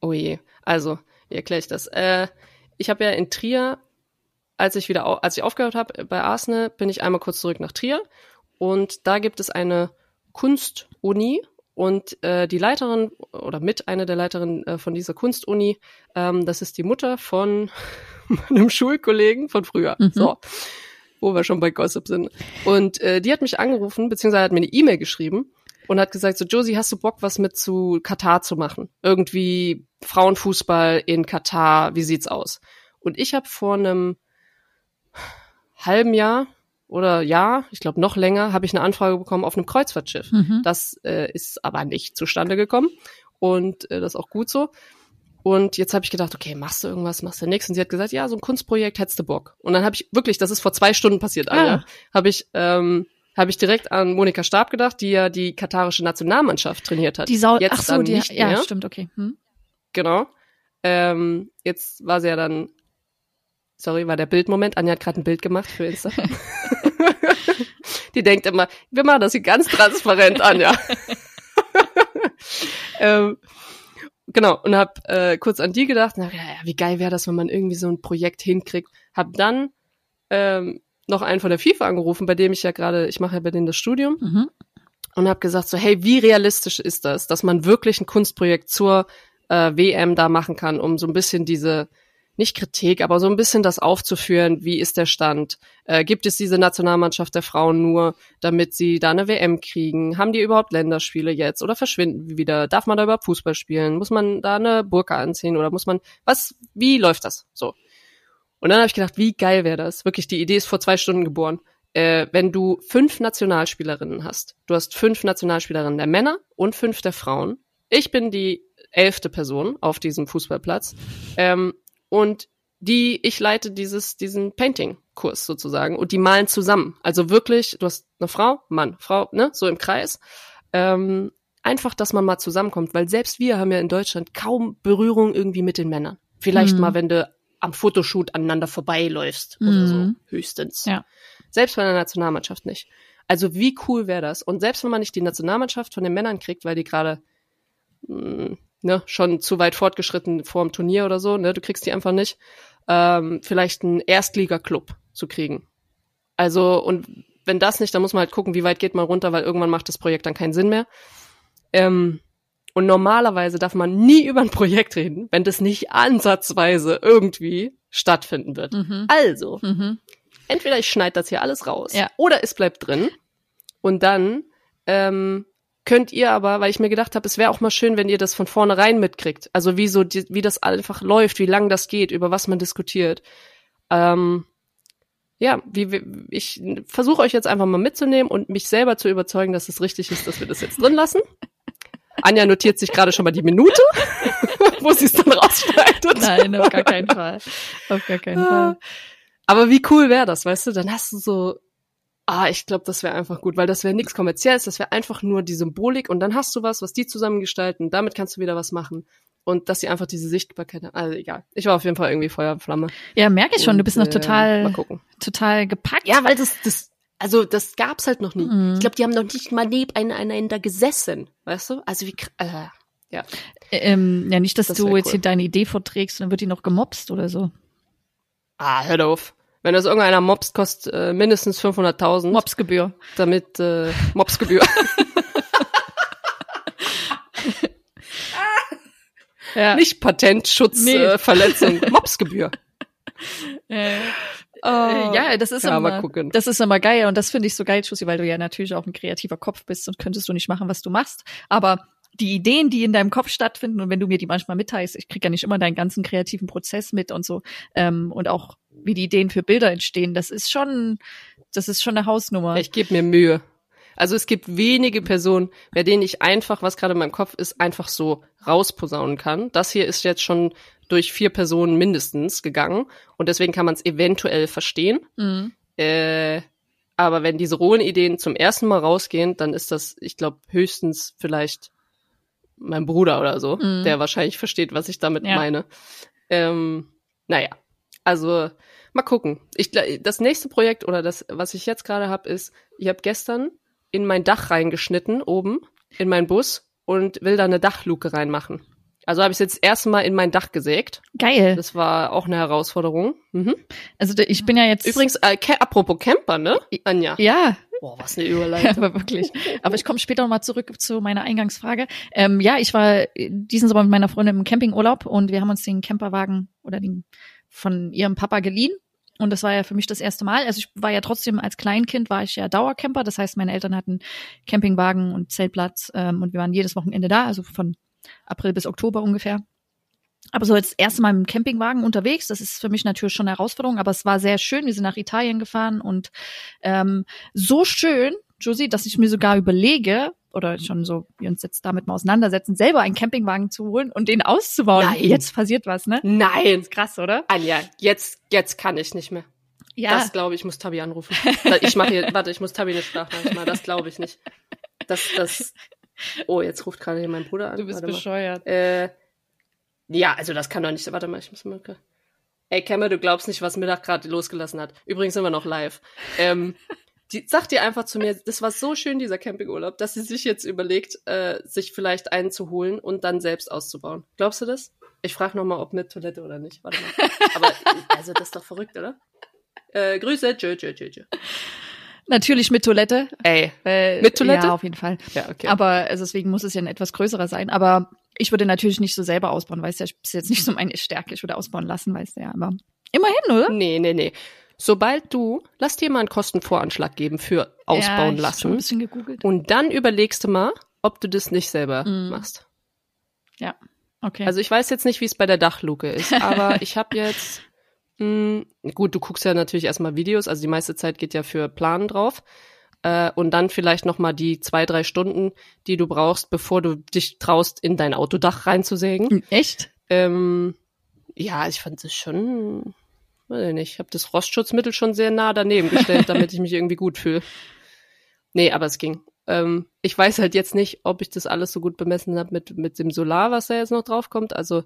oh je, also, wie erkläre ich das? Äh, ich habe ja in Trier, als ich wieder, als ich aufgehört habe bei Arsenal, bin ich einmal kurz zurück nach Trier und da gibt es eine Kunstuni und äh, die Leiterin oder mit einer der Leiterinnen äh, von dieser Kunstuni, ähm, das ist die Mutter von meinem Schulkollegen von früher. Mhm. So wo wir schon bei Gossip sind. Und äh, die hat mich angerufen, beziehungsweise hat mir eine E-Mail geschrieben und hat gesagt, so Josie, hast du Bock, was mit zu Katar zu machen? Irgendwie Frauenfußball in Katar, wie sieht's aus? Und ich habe vor einem halben Jahr oder Jahr, ich glaube noch länger, habe ich eine Anfrage bekommen auf einem Kreuzfahrtschiff. Mhm. Das äh, ist aber nicht zustande gekommen und äh, das ist auch gut so. Und jetzt habe ich gedacht, okay, machst du irgendwas, machst du nichts? Und sie hat gesagt, ja, so ein Kunstprojekt hättest du Bock. Und dann habe ich wirklich, das ist vor zwei Stunden passiert, Anja, Ah. habe ich ähm, habe ich direkt an Monika Stab gedacht, die ja die katarische Nationalmannschaft trainiert hat. Die Sau, jetzt ach so, die, nicht ja, mehr. stimmt, okay. Hm? Genau. Ähm, jetzt war sie ja dann, sorry, war der Bildmoment. Anja hat gerade ein Bild gemacht für Insta. die denkt immer, wir machen das hier ganz transparent, Anja. ähm, genau, und hab äh, kurz an die gedacht, na, ja, ja, wie geil wäre das, wenn man irgendwie so ein Projekt hinkriegt. Hab dann ähm, noch einen von der FIFA angerufen, bei dem ich ja gerade, ich mache ja bei denen das Studium Mhm. und habe gesagt so, hey, wie realistisch ist das, dass man wirklich ein Kunstprojekt zur äh, WM da machen kann, um so ein bisschen diese nicht Kritik, aber so ein bisschen das aufzuführen, wie ist der Stand? Äh, gibt es diese Nationalmannschaft der Frauen nur, damit sie da eine WM kriegen? Haben die überhaupt Länderspiele jetzt oder verschwinden die wieder? Darf man da überhaupt Fußball spielen? Muss man da eine Burka anziehen oder muss man was? Wie läuft das? So. Und dann habe ich gedacht, wie geil wäre das? Wirklich, die Idee ist vor zwei Stunden geboren. Äh, wenn du fünf Nationalspielerinnen hast, du hast fünf Nationalspielerinnen der Männer und fünf der Frauen. Ich bin die elfte Person auf diesem Fußballplatz. Ähm, und die, ich leite dieses, diesen Painting-Kurs sozusagen und die malen zusammen. Also wirklich, du hast eine Frau, Mann, Frau, ne, so im Kreis. Ähm, einfach, dass man mal zusammenkommt, weil selbst wir haben ja in Deutschland kaum Berührung irgendwie mit den Männern. Vielleicht Mhm. mal, wenn du am Fotoshoot aneinander vorbeiläufst oder so, Mhm. höchstens. Ja. Selbst bei der Nationalmannschaft nicht. Also wie cool wäre das? Und selbst wenn man nicht die Nationalmannschaft von den Männern kriegt, weil die gerade mh, ne, schon zu weit fortgeschritten vor dem Turnier oder so, ne, du kriegst die einfach nicht, ähm, vielleicht einen Erstliga-Club zu kriegen. Also, und wenn das nicht, dann muss man halt gucken, wie weit geht man runter, weil irgendwann macht das Projekt dann keinen Sinn mehr. Ähm, und normalerweise darf man nie über ein Projekt reden, wenn das nicht ansatzweise irgendwie stattfinden wird. Mhm. Also, Mhm. entweder ich schneide das hier alles raus Ja. oder es bleibt drin. Und dann ähm, könnt ihr aber, weil ich mir gedacht habe, es wäre auch mal schön, wenn ihr das von vornherein mitkriegt. Also wie so, die, wie das einfach läuft, wie lang das geht, über was man diskutiert. Ähm, ja, wie, wie ich versuche euch jetzt einfach mal mitzunehmen und mich selber zu überzeugen, dass es richtig ist, dass wir das jetzt drin lassen. Anja notiert sich gerade schon mal die Minute, wo sie es dann rausschneidet. Nein, auf gar keinen Fall. Auf gar keinen Fall. Aber wie cool wäre das, weißt du? Dann hast du so Ah, ich glaube, das wäre einfach gut, weil das wäre nichts kommerzielles, das wäre einfach nur die Symbolik und dann hast du was, was die zusammengestalten, damit kannst du wieder was machen. Und dass sie einfach diese Sichtbarkeit haben. Also egal. Ich war auf jeden Fall irgendwie Feuerflamme. Ja, merke ich schon, du bist noch Und, äh, total, Mal gucken. total gepackt. Ja, weil das, das, also das gab's halt noch nie. Mhm. Ich glaube, die haben noch nicht mal nebeneinander gesessen, weißt du? Also wie, kr- äh, ja. Ähm, ja, nicht, dass Das du jetzt cool. hier deine Idee vorträgst und dann wird die noch gemobst oder so. Ah, hör auf. Wenn das irgendeiner mobst, kostet äh, mindestens 500.000. Mobsgebühr. Damit, äh, Mobsgebühr. Ja. Nicht Patentschutz, Nee. äh. Mobsgebühr. Äh, Oh. ja, das ist Ja, immer, das ist immer geil und das finde ich so geil, Schussi, weil du ja natürlich auch ein kreativer Kopf bist und könntest du nicht machen, was du machst. Aber die Ideen, die in deinem Kopf stattfinden und wenn du mir die manchmal mitteilst, ich krieg ja nicht immer deinen ganzen kreativen Prozess mit und so ähm, und auch wie die Ideen für Bilder entstehen, das ist schon, das ist schon eine Hausnummer. Ich gebe mir Mühe. Also es gibt wenige Personen, bei denen ich einfach, was gerade in meinem Kopf ist, einfach so rausposaunen kann. Das hier ist jetzt schon durch vier Personen mindestens gegangen und deswegen kann man es eventuell verstehen. Mhm. Äh, aber wenn diese rohen Ideen zum ersten Mal rausgehen, dann ist das, ich glaube, höchstens vielleicht mein Bruder oder so, Mhm. der wahrscheinlich versteht, was ich damit Ja. meine. Ähm, naja, also mal gucken. Ich, das nächste Projekt oder das, was ich jetzt gerade habe, ist, ich habe gestern in mein Dach reingeschnitten, oben, in meinen Bus und will da eine Dachluke reinmachen. Also habe ich jetzt das erste Mal in mein Dach gesägt. Geil. Das war auch eine Herausforderung. Mhm. Also ich bin ja jetzt Übrigens, äh, apropos Camper, ne? Anja. ja, Boah, was eine Überleitung. aber wirklich. Aber ich komme später nochmal zurück zu meiner Eingangsfrage. Ähm, ja, ich war diesen Sommer mit meiner Freundin im Campingurlaub und wir haben uns den Camperwagen oder den von ihrem Papa geliehen. Und das war ja für mich das erste Mal. Also ich war ja trotzdem als Kleinkind war ich ja Dauercamper. Das heißt, meine Eltern hatten Campingwagen und Zeltplatz ähm, und wir waren jedes Wochenende da, also von April bis Oktober ungefähr. Aber so jetzt erste Mal im Campingwagen unterwegs, das ist für mich natürlich schon eine Herausforderung, aber es war sehr schön. Wir sind nach Italien gefahren und ähm, so schön, Josie, dass ich mir sogar überlege, oder schon so, wir uns jetzt damit mal auseinandersetzen, selber einen Campingwagen zu holen und den auszubauen. Nein. Jetzt passiert was, ne? Nein. Krass, oder? Anja, jetzt, jetzt kann ich nicht mehr. Ja. Das glaube ich, muss Tabi anrufen. Ich mache hier, warte, ich muss Tabi eine Sprachnachricht machen. Das glaube ich nicht. Das, das. Oh, jetzt ruft gerade hier mein Bruder an. du bist Warte bescheuert. Äh, ja, also das kann doch nicht. Warte mal, ich muss mal. Ey, Kemmer, du glaubst nicht, was Mittag gerade losgelassen hat. Übrigens sind wir noch live. Ähm, die sagt dir einfach zu mir, das war so schön, dieser Campingurlaub, dass sie sich jetzt überlegt, äh, sich vielleicht einen zu holen und dann selbst auszubauen. Glaubst du das? Ich frage nochmal, ob mit Toilette oder nicht. Warte mal. Aber, also, das ist doch verrückt, oder? Äh, Grüße, tschö, tschö, tschö, tschö. Natürlich mit Toilette. Ey. Äh, Mit Toilette? Ja, auf jeden Fall. Ja, okay. Aber also deswegen muss es ja ein etwas größerer sein. Aber ich würde natürlich nicht so selber ausbauen, weißt du, ja, ist jetzt nicht so meine Stärke. Ich würde ausbauen lassen, weißt du ja. Aber immerhin, oder? Nee, nee, nee. Sobald du, lass dir mal einen Kostenvoranschlag geben für ja, ausbauen Schon lassen. ein bisschen gegoogelt. Und dann überlegst du mal, ob du das nicht selber Mhm. machst. Ja. Okay. Also ich weiß jetzt nicht, wie es bei der Dachluke ist, aber ich habe jetzt, mh, gut, du guckst ja natürlich erstmal Videos, also die meiste Zeit geht ja für Planen drauf. Äh, und dann vielleicht noch mal die zwei, drei Stunden, die du brauchst, bevor du dich traust, in dein Autodach reinzusägen. Hm, Echt? Ähm, ja, ich fand es schon, weiß ich nicht, ich habe das Rostschutzmittel schon sehr nah daneben gestellt, damit ich mich irgendwie gut fühle. Nee, aber es ging. Ähm, ich weiß halt jetzt nicht, ob ich das alles so gut bemessen habe mit, mit dem Solar, was da jetzt noch draufkommt. Also,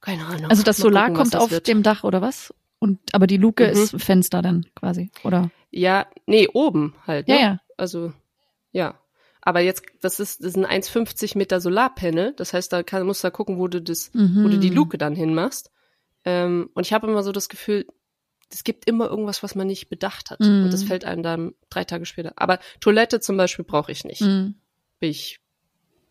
keine Ahnung. Also das Mal Solar gucken, kommt das auf wird. dem Dach oder was? Und aber die Luke Mhm. ist Fenster dann quasi, oder? Ja, nee, oben halt. Ne? Ja, ja. Also, ja. Aber jetzt, das ist, das sind 1,50 Meter Solarpanel. Das heißt, da kann, musst du da gucken, wo du das, Mhm. wo du die Luke dann hinmachst. Ähm, und ich habe immer so das Gefühl, es gibt immer irgendwas, was man nicht bedacht hat. Mhm. Und das fällt einem dann drei Tage später. Aber Toilette zum Beispiel brauche ich nicht. Mhm. Bin ich,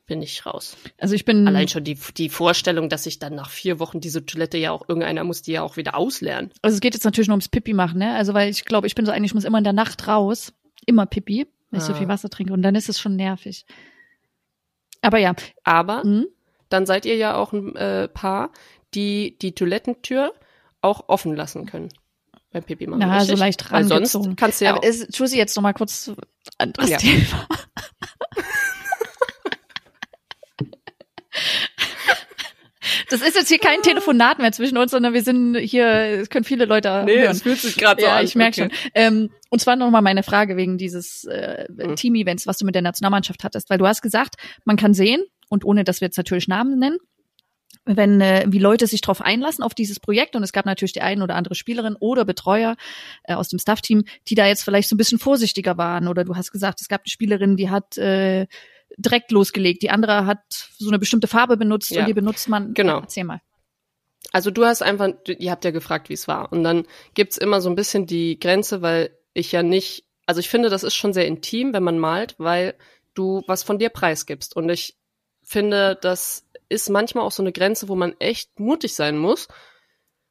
bin ich raus. Also ich bin Allein schon die, die Vorstellung, dass ich dann nach vier Wochen diese Toilette ja auch, irgendeiner muss die ja auch wieder auslernen. Also es geht jetzt natürlich nur ums Pipi machen, ne? Also weil ich glaube, ich bin so eigentlich, ich muss immer in der Nacht raus, immer Pipi, wenn ich so Ah. viel Wasser trinke und dann ist es schon nervig. Aber ja, Aber hm? dann seid ihr ja auch ein äh, Paar, die die Toilettentür auch offen lassen können. Beim Pipi machen. na, so leicht Weil sonst kannst du ja Aber ist, jetzt noch mal kurz anderes Ja. Thema. Das ist jetzt hier kein Telefonat mehr zwischen uns, sondern wir sind hier, es können viele Leute Nee, hören. es fühlt sich gerade so ja, an. ich merke Okay. schon. Ähm, und zwar nochmal meine Frage wegen dieses äh, Mhm. Team-Events, was du mit der Nationalmannschaft hattest, weil du hast gesagt, man kann sehen, und ohne dass wir jetzt natürlich Namen nennen, wenn äh, wie Leute sich darauf einlassen auf dieses Projekt und es gab natürlich die ein oder andere Spielerin oder Betreuer äh, aus dem Staff-Team, die da jetzt vielleicht so ein bisschen vorsichtiger waren oder du hast gesagt, es gab eine Spielerin, die hat äh, direkt losgelegt, die andere hat so eine bestimmte Farbe benutzt Ja. und die benutzt man. Genau. Erzähl mal. Also du hast einfach, ihr habt ja gefragt, wie es war. Und dann gibt's immer so ein bisschen die Grenze, weil ich ja nicht, also ich finde, das ist schon sehr intim, wenn man malt, weil du was von dir preisgibst. Und ich finde, das ist manchmal auch so eine Grenze, wo man echt mutig sein muss.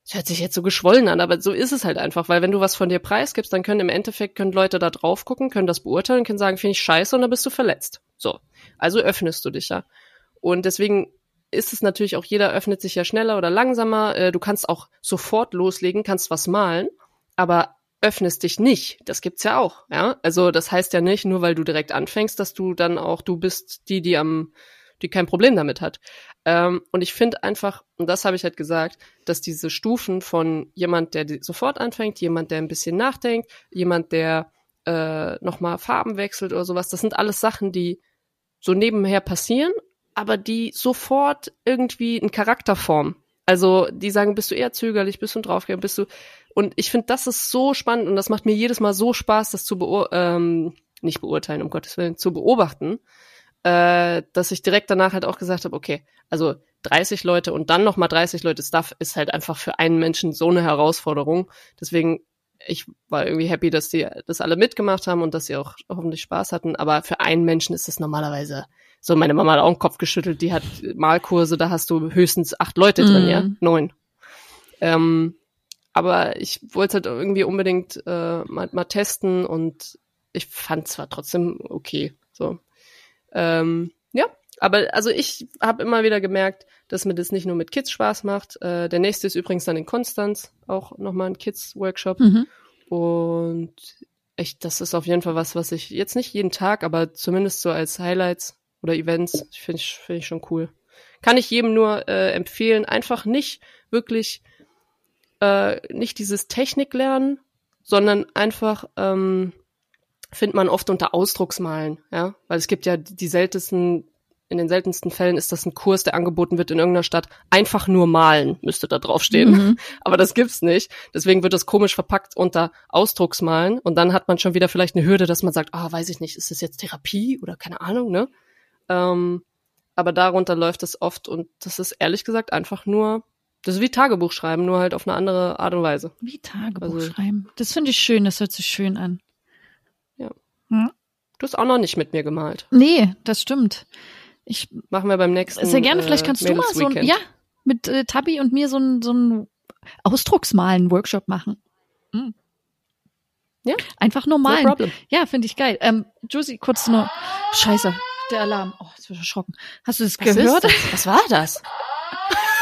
Das hört sich jetzt so geschwollen an, aber so ist es halt einfach, weil wenn du was von dir preisgibst, dann können im Endeffekt können Leute da drauf gucken, können das beurteilen, können sagen, finde ich scheiße und dann bist du verletzt. So. Also öffnest du dich ja. Und deswegen ist es natürlich auch, jeder öffnet sich ja schneller oder langsamer. Äh, Du kannst auch sofort loslegen, kannst was malen, aber öffnest dich nicht. Das gibt's ja auch, ja. Also das heißt ja nicht, nur weil du direkt anfängst, dass du dann auch, du bist die, die am, die kein Problem damit hat. Ähm, und ich finde einfach, und das habe ich halt gesagt, dass diese Stufen von jemand, der sofort anfängt, jemand, der ein bisschen nachdenkt, jemand, der äh, nochmal Farben wechselt oder sowas, das sind alles Sachen, die so nebenher passieren, aber die sofort irgendwie einen Charakter formen. Also die sagen, bist du eher zögerlich, bist du draufgegangen, bist du. Und ich finde, das ist so spannend und das macht mir jedes Mal so Spaß, das zu beur ähm, nicht beurteilen, um Gottes Willen, zu beobachten, äh, dass ich direkt danach halt auch gesagt habe, okay, also 30 Leute und dann nochmal 30 Leute Stuff ist halt einfach für einen Menschen so eine Herausforderung. Deswegen, ich war irgendwie happy, dass die das alle mitgemacht haben und dass sie auch hoffentlich Spaß hatten. Aber für einen Menschen ist es normalerweise so. Meine Mama hat auch den Kopf geschüttelt. Die hat Malkurse, da hast du höchstens acht Leute drin, Mhm. ja, neun. Ähm, aber ich wollte halt irgendwie unbedingt äh, mal, mal testen und ich fand zwar trotzdem okay. So. Ähm, ja, aber also ich habe immer wieder gemerkt, dass mir das nicht nur mit Kids Spaß macht. Äh, der nächste ist übrigens dann in Konstanz, auch nochmal ein Kids-Workshop. Mhm. Und echt, das ist auf jeden Fall was, was ich jetzt nicht jeden Tag, aber zumindest so als Highlights oder Events finde ich, finde ich schon cool. Kann ich jedem nur äh, empfehlen, einfach nicht wirklich äh, nicht dieses Technik lernen, sondern einfach ähm, findet man oft unter Ausdrucksmalen, ja, weil es gibt ja die seltensten, in den seltensten Fällen ist das ein Kurs, der angeboten wird in irgendeiner Stadt. Einfach nur malen müsste da draufstehen, Mhm. aber das gibt's nicht. Deswegen wird das komisch verpackt unter Ausdrucksmalen und dann hat man schon wieder vielleicht eine Hürde, dass man sagt, ah, weiß ich nicht, ist das jetzt Therapie oder keine Ahnung, ne? Ähm, aber darunter läuft es oft und das ist ehrlich gesagt einfach nur, das ist wie Tagebuch schreiben, nur halt auf eine andere Art und Weise. Wie Tagebuch Also- schreiben. Das finde ich schön, das hört sich schön an. Du hast auch noch nicht mit mir gemalt. Nee, das stimmt. Ich Machen wir beim nächsten. sehr gerne, äh, vielleicht kannst du mal so ein, ja, mit äh, Tabi und mir so ein, so ein Ausdrucksmalen-Workshop machen. Mhm. Ja. Einfach nur No malen. problem. ja, finde ich geil. Ähm, Josie, kurz nur. Scheiße, der Alarm. Oh, jetzt bin ich erschrocken. Hast du das Was gehört? Das? Was war das?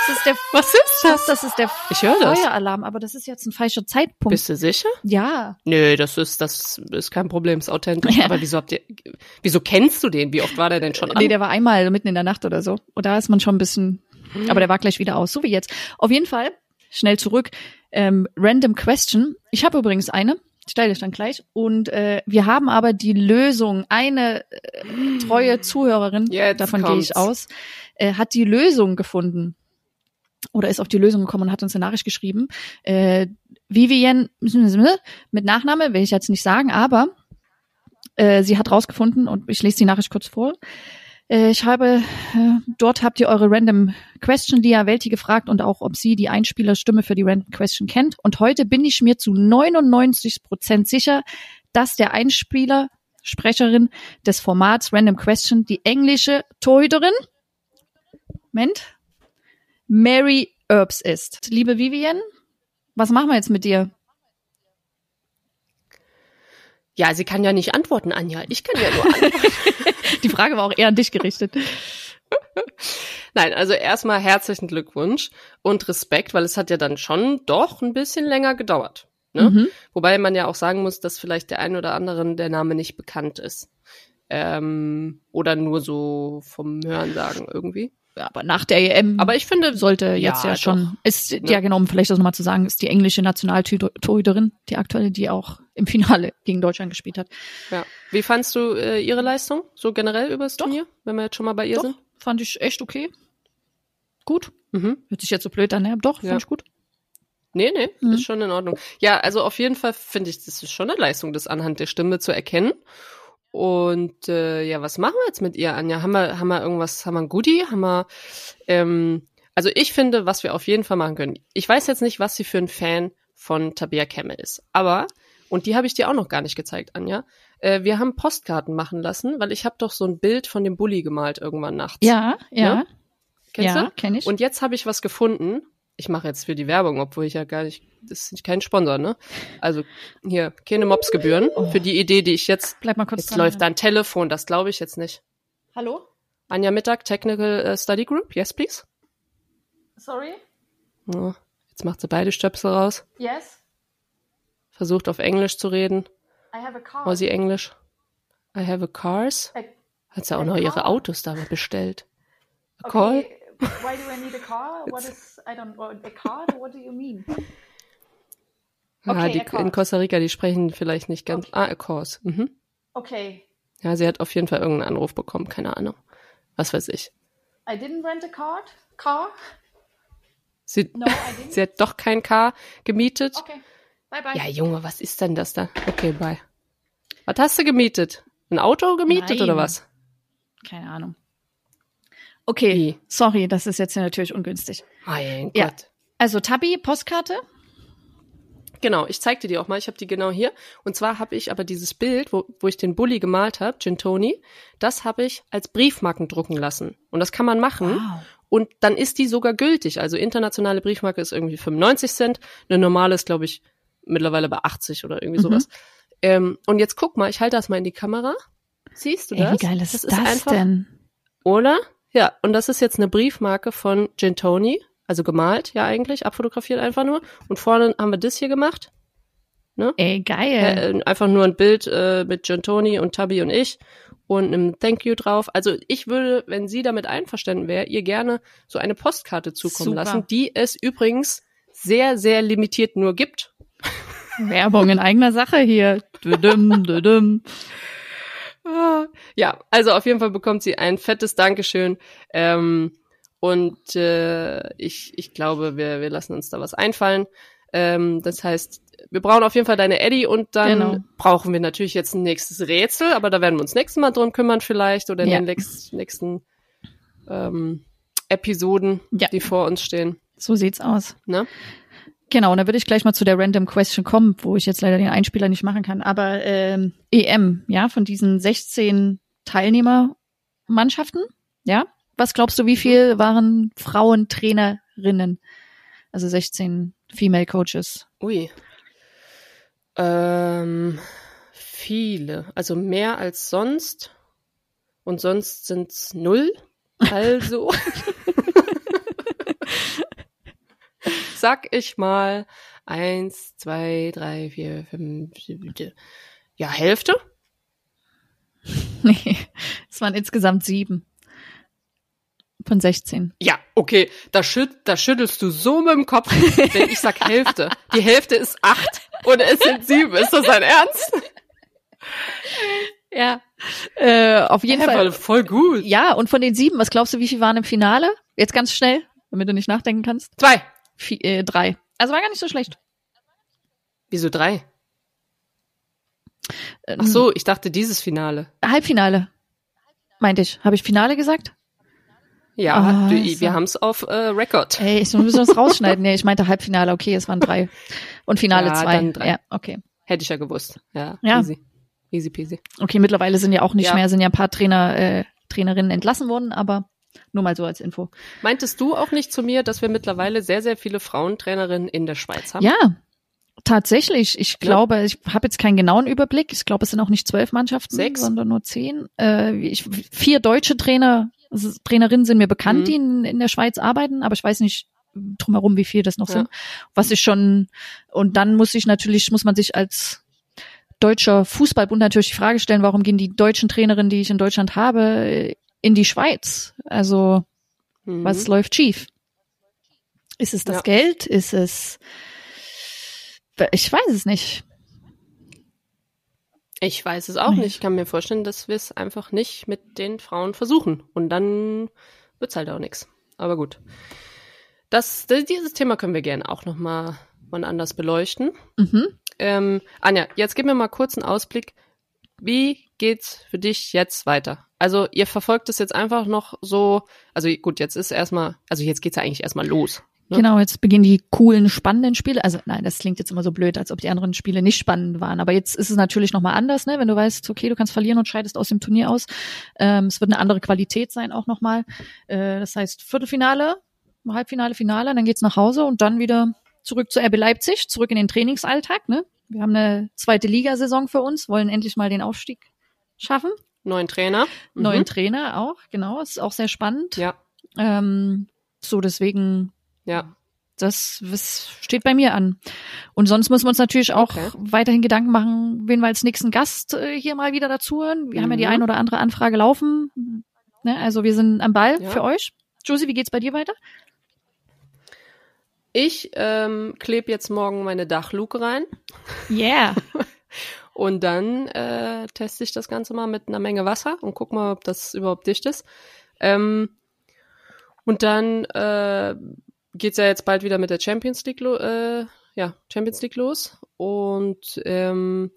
Das ist der, Was ist das? das ist der Ich höre das. Feueralarm, aber das ist jetzt ein falscher Zeitpunkt. Bist du sicher? ja. Nö, das ist, das ist kein Problem, ist authentisch. Ja. Aber wieso habt ihr, wieso kennst du den? Wie oft war der denn schon an? Nee, der war einmal mitten in der Nacht oder so. Und da ist man schon ein bisschen, aber der war gleich wieder aus, so wie jetzt. Auf jeden Fall, schnell zurück. Ähm, random Question. Ich habe übrigens eine, stelle ich dann gleich. Und äh, wir haben aber die Lösung. Eine äh, treue Zuhörerin, Jetzt davon gehe ich aus, äh, hat die Lösung gefunden. Oder ist auf die Lösung gekommen und hat uns eine Nachricht geschrieben. Äh, Vivian mit Nachname will ich jetzt nicht sagen, aber äh, sie hat rausgefunden und ich lese die Nachricht kurz vor. Äh, ich habe, äh, dort habt ihr eure Random Question Lia Welti gefragt und auch, ob sie die Einspielerstimme für die Random Question kennt. Und heute bin ich mir zu 99 Prozent sicher, dass der Einspieler, Sprecherin des Formats Random Question, die englische Torhüterin, Moment, Mary Earps ist. Liebe Vivian, was machen wir jetzt mit dir? Ja, sie kann ja nicht antworten, Anja. Ich kann ja nur antworten. Die Frage war auch eher an dich gerichtet. Nein, also erstmal herzlichen Glückwunsch und Respekt, weil es hat ja dann schon doch ein bisschen länger gedauert. Ne? Mhm. Wobei man ja auch sagen muss, dass vielleicht der ein oder anderen der Name nicht bekannt ist. Ähm, oder nur so vom Hörensagen irgendwie. Aber nach der EM Aber ich finde, sollte jetzt ja, Ja, schon, ist, Ne? ja genau, um vielleicht das nochmal zu sagen, ist die englische Nationaltorhüterin, die aktuelle, die auch im Finale gegen Deutschland gespielt hat. ja. Wie fandst du äh, ihre Leistung? So generell übers Doch. Turnier, wenn wir jetzt schon mal bei ihr Doch, sind? fand ich echt okay. Gut. Mhm. Hört sich jetzt so blöd an, ne? Doch, Ja. fand ich gut. Nee, nee, Mhm. ist schon in Ordnung. Ja, also auf jeden Fall finde ich, das ist schon eine Leistung, das anhand der Stimme zu erkennen. Und äh, ja, was machen wir jetzt mit ihr, Anja? Haben wir, haben wir irgendwas, haben wir ein Goodie? Haben wir, ähm, also ich finde, was wir auf jeden Fall machen können. Ich weiß jetzt nicht, was sie für ein Fan von Tabea Kemme ist, aber, und die habe ich dir auch noch gar nicht gezeigt, Anja. Äh, wir haben Postkarten machen lassen, weil ich habe doch so ein Bild von dem Bulli gemalt irgendwann nachts. Ja, ja, Ne? Kennst ja, du? kenne ich. Und jetzt habe ich was gefunden. Ich mache jetzt für die Werbung, obwohl ich ja gar nicht, das ist kein Sponsor, ne? Also hier, keine Mobsgebühren für die Idee, die ich jetzt, Bleib mal kurz jetzt dran. läuft da ein Telefon, das glaube ich jetzt nicht. Hallo? Anja Mittag, Technical äh, Study Group, yes please. Sorry? Ja, jetzt macht sie beide Stöpsel raus, Yes? versucht auf Englisch zu reden, I have a car. Aussie Englisch. I have a cars. A- Hat sie auch noch ihre car? Autos da bestellt. A call? Why do I need a car? What is, I don't, a car? What do you mean? ja, Okay, die a cars. in Costa Rica, die sprechen vielleicht nicht ganz. Ah, a course. Mhm. Okay, Ja, sie hat auf jeden Fall irgendeinen Anruf bekommen, keine Ahnung. Was weiß ich. I didn't rent a car. Car? Sie, No, sie hat doch kein Car gemietet. Okay, bye bye. Ja, Junge, was ist denn das da? Okay, bye. Was hast du gemietet? Ein Auto gemietet Nein. oder was? Keine Ahnung. Okay, sorry, das ist jetzt natürlich ungünstig. Mein Ja. Gott. Also Tabi, Postkarte? Genau, ich zeig dir die auch mal. Ich habe die genau hier. Und zwar habe ich aber dieses Bild, wo, wo ich den Bully gemalt habe, Gintoni, das habe ich als Briefmarken drucken lassen. Und das kann man machen. Wow. Und dann ist die sogar gültig. Also internationale Briefmarke ist irgendwie 95 Cent. Eine normale ist, glaube ich, mittlerweile bei 80 oder irgendwie Mhm. sowas. Ähm, und jetzt guck mal, ich halte das mal in die Kamera. Siehst du Ey, das? wie geil ist das, einfach, denn? Oder? Ja, und das ist jetzt eine Briefmarke von Gintoni. Also gemalt, ja eigentlich, abfotografiert einfach nur. Und vorne haben wir das hier gemacht. Ey, geil. Äh, einfach nur ein Bild äh, mit Gintoni und Tabby und ich und einem Thank you drauf. Also ich würde, wenn sie damit einverstanden wäre, ihr gerne so eine Postkarte zukommen Super. lassen, die es übrigens sehr, sehr limitiert nur gibt. Werbung in eigener Sache hier. Düdüm, düdüm. Ja, also auf jeden Fall bekommt sie ein fettes Dankeschön. Ähm, und äh, ich, ich glaube, wir, wir lassen uns da was einfallen. Ähm, das heißt, wir brauchen auf jeden Fall deine Eddie und dann Genau. brauchen wir natürlich jetzt ein nächstes Rätsel, aber da werden wir uns nächstes Mal drum kümmern vielleicht oder in Ja. den nächsten, nächsten ähm, Episoden, Ja. die vor uns stehen. So sieht's aus. Ne? Genau, und dann würde ich gleich mal zu der Random Question kommen, wo ich jetzt leider den Einspieler nicht machen kann. Aber ähm, EM, ja, von diesen 16 Teilnehmermannschaften, ja, was glaubst du, wie viel waren Frauentrainerinnen? Also 16 Female Coaches. Ui. Ähm, viele. Also mehr als sonst. Und sonst sind's null. Also. Sag ich mal. Eins, zwei, drei, vier, fünf, sieben. Ja, Hälfte? Nee, es waren insgesamt sieben. Von 16. Ja, okay. Da, schütt, da schüttelst du so mit dem Kopf, wenn ich sag Hälfte. Die Hälfte ist acht und es sind sieben. Ist das dein Ernst? Ja. Äh, auf jeden Ja, Fall. voll, gut. Ja, und von den sieben, was glaubst du, wie viel waren im Finale? Jetzt ganz schnell, damit du nicht nachdenken kannst. Zwei. Vi äh, drei. Also war gar nicht so schlecht. Wieso drei? Ähm, Ach so, ich dachte dieses Finale. Halbfinale. Meinte ich. Habe ich Finale gesagt? Ja, Ah, du, so. wir haben es auf äh, Record. Ey, ich muss das rausschneiden. Nee, ich meinte Halbfinale. Okay, es waren drei. Und Finale Ja, zwei. dann drei. Ja, okay. Hätte ich ja gewusst. Ja, Ja. easy. Easy peasy. Okay, mittlerweile sind ja auch nicht Ja. mehr, sind ja ein paar Trainer, äh, Trainerinnen entlassen worden, aber nur mal so als Info. Meintest du auch nicht zu mir, dass wir mittlerweile sehr, sehr viele Frauentrainerinnen in der Schweiz haben? Ja, tatsächlich. Ich glaube, ich habe jetzt keinen genauen Überblick. Ich glaube, es sind auch nicht zwölf Mannschaften, Sechs? sondern nur zehn. Äh, ich, vier deutsche Trainer, Trainerinnen sind mir bekannt, Mhm. die in, in der Schweiz arbeiten, aber ich weiß nicht drumherum, wie viel das noch Ja. sind. Was ich schon, und dann muss ich natürlich, muss man sich als deutscher Fußballbund natürlich die Frage stellen, warum gehen die deutschen Trainerinnen, die ich in Deutschland habe, in die Schweiz? Also, Mhm. Was läuft schief? Ist es das Ja. Geld? Ist es, ich weiß es nicht. Ich weiß es auch Nee. nicht. Ich kann mir vorstellen, dass wir es einfach nicht mit den Frauen versuchen. Und dann wird's halt auch nichts. Aber gut. Das, das, dieses Thema können wir gerne auch nochmal wann anders beleuchten. Mhm. Ähm, Anja, jetzt gib mir mal kurz einen Ausblick. Wie geht's für dich jetzt weiter? Also ihr verfolgt es jetzt einfach noch so, also gut, jetzt ist erstmal, also jetzt geht's ja eigentlich erstmal los. Ne? Genau, jetzt beginnen die coolen, spannenden Spiele. Also nein, das klingt jetzt immer so blöd, als ob die anderen Spiele nicht spannend waren. Aber jetzt ist es natürlich nochmal anders, ne? wenn du weißt, okay, du kannst verlieren und scheidest aus dem Turnier aus. Ähm, es wird eine andere Qualität sein auch nochmal. Äh, das heißt Viertelfinale, Halbfinale, Finale, dann geht's nach Hause und dann wieder zurück zu RB Leipzig, zurück in den Trainingsalltag. Ne? Wir haben eine zweite Ligasaison für uns, wollen endlich mal den Aufstieg schaffen. Neuen Trainer. Mhm. Neuen Trainer auch, genau, ist auch sehr spannend. Ja, Ähm, so, deswegen ja. das, das steht bei mir an. Und sonst müssen wir uns natürlich auch Okay. weiterhin Gedanken machen, wen wir als nächsten Gast äh, hier mal wieder dazu hören. Wir haben ja die Mhm. ein oder andere Anfrage laufen. Ne, also wir sind am Ball Ja. für euch. Josie, wie geht's bei dir weiter? Ich ähm, klebe jetzt morgen meine Dachluke rein Yeah. und dann äh, teste ich das Ganze mal mit einer Menge Wasser und guck mal, ob das überhaupt dicht ist. Ähm, und dann äh, geht's ja jetzt bald wieder mit der Champions League, äh, ja, Champions League los und ähm,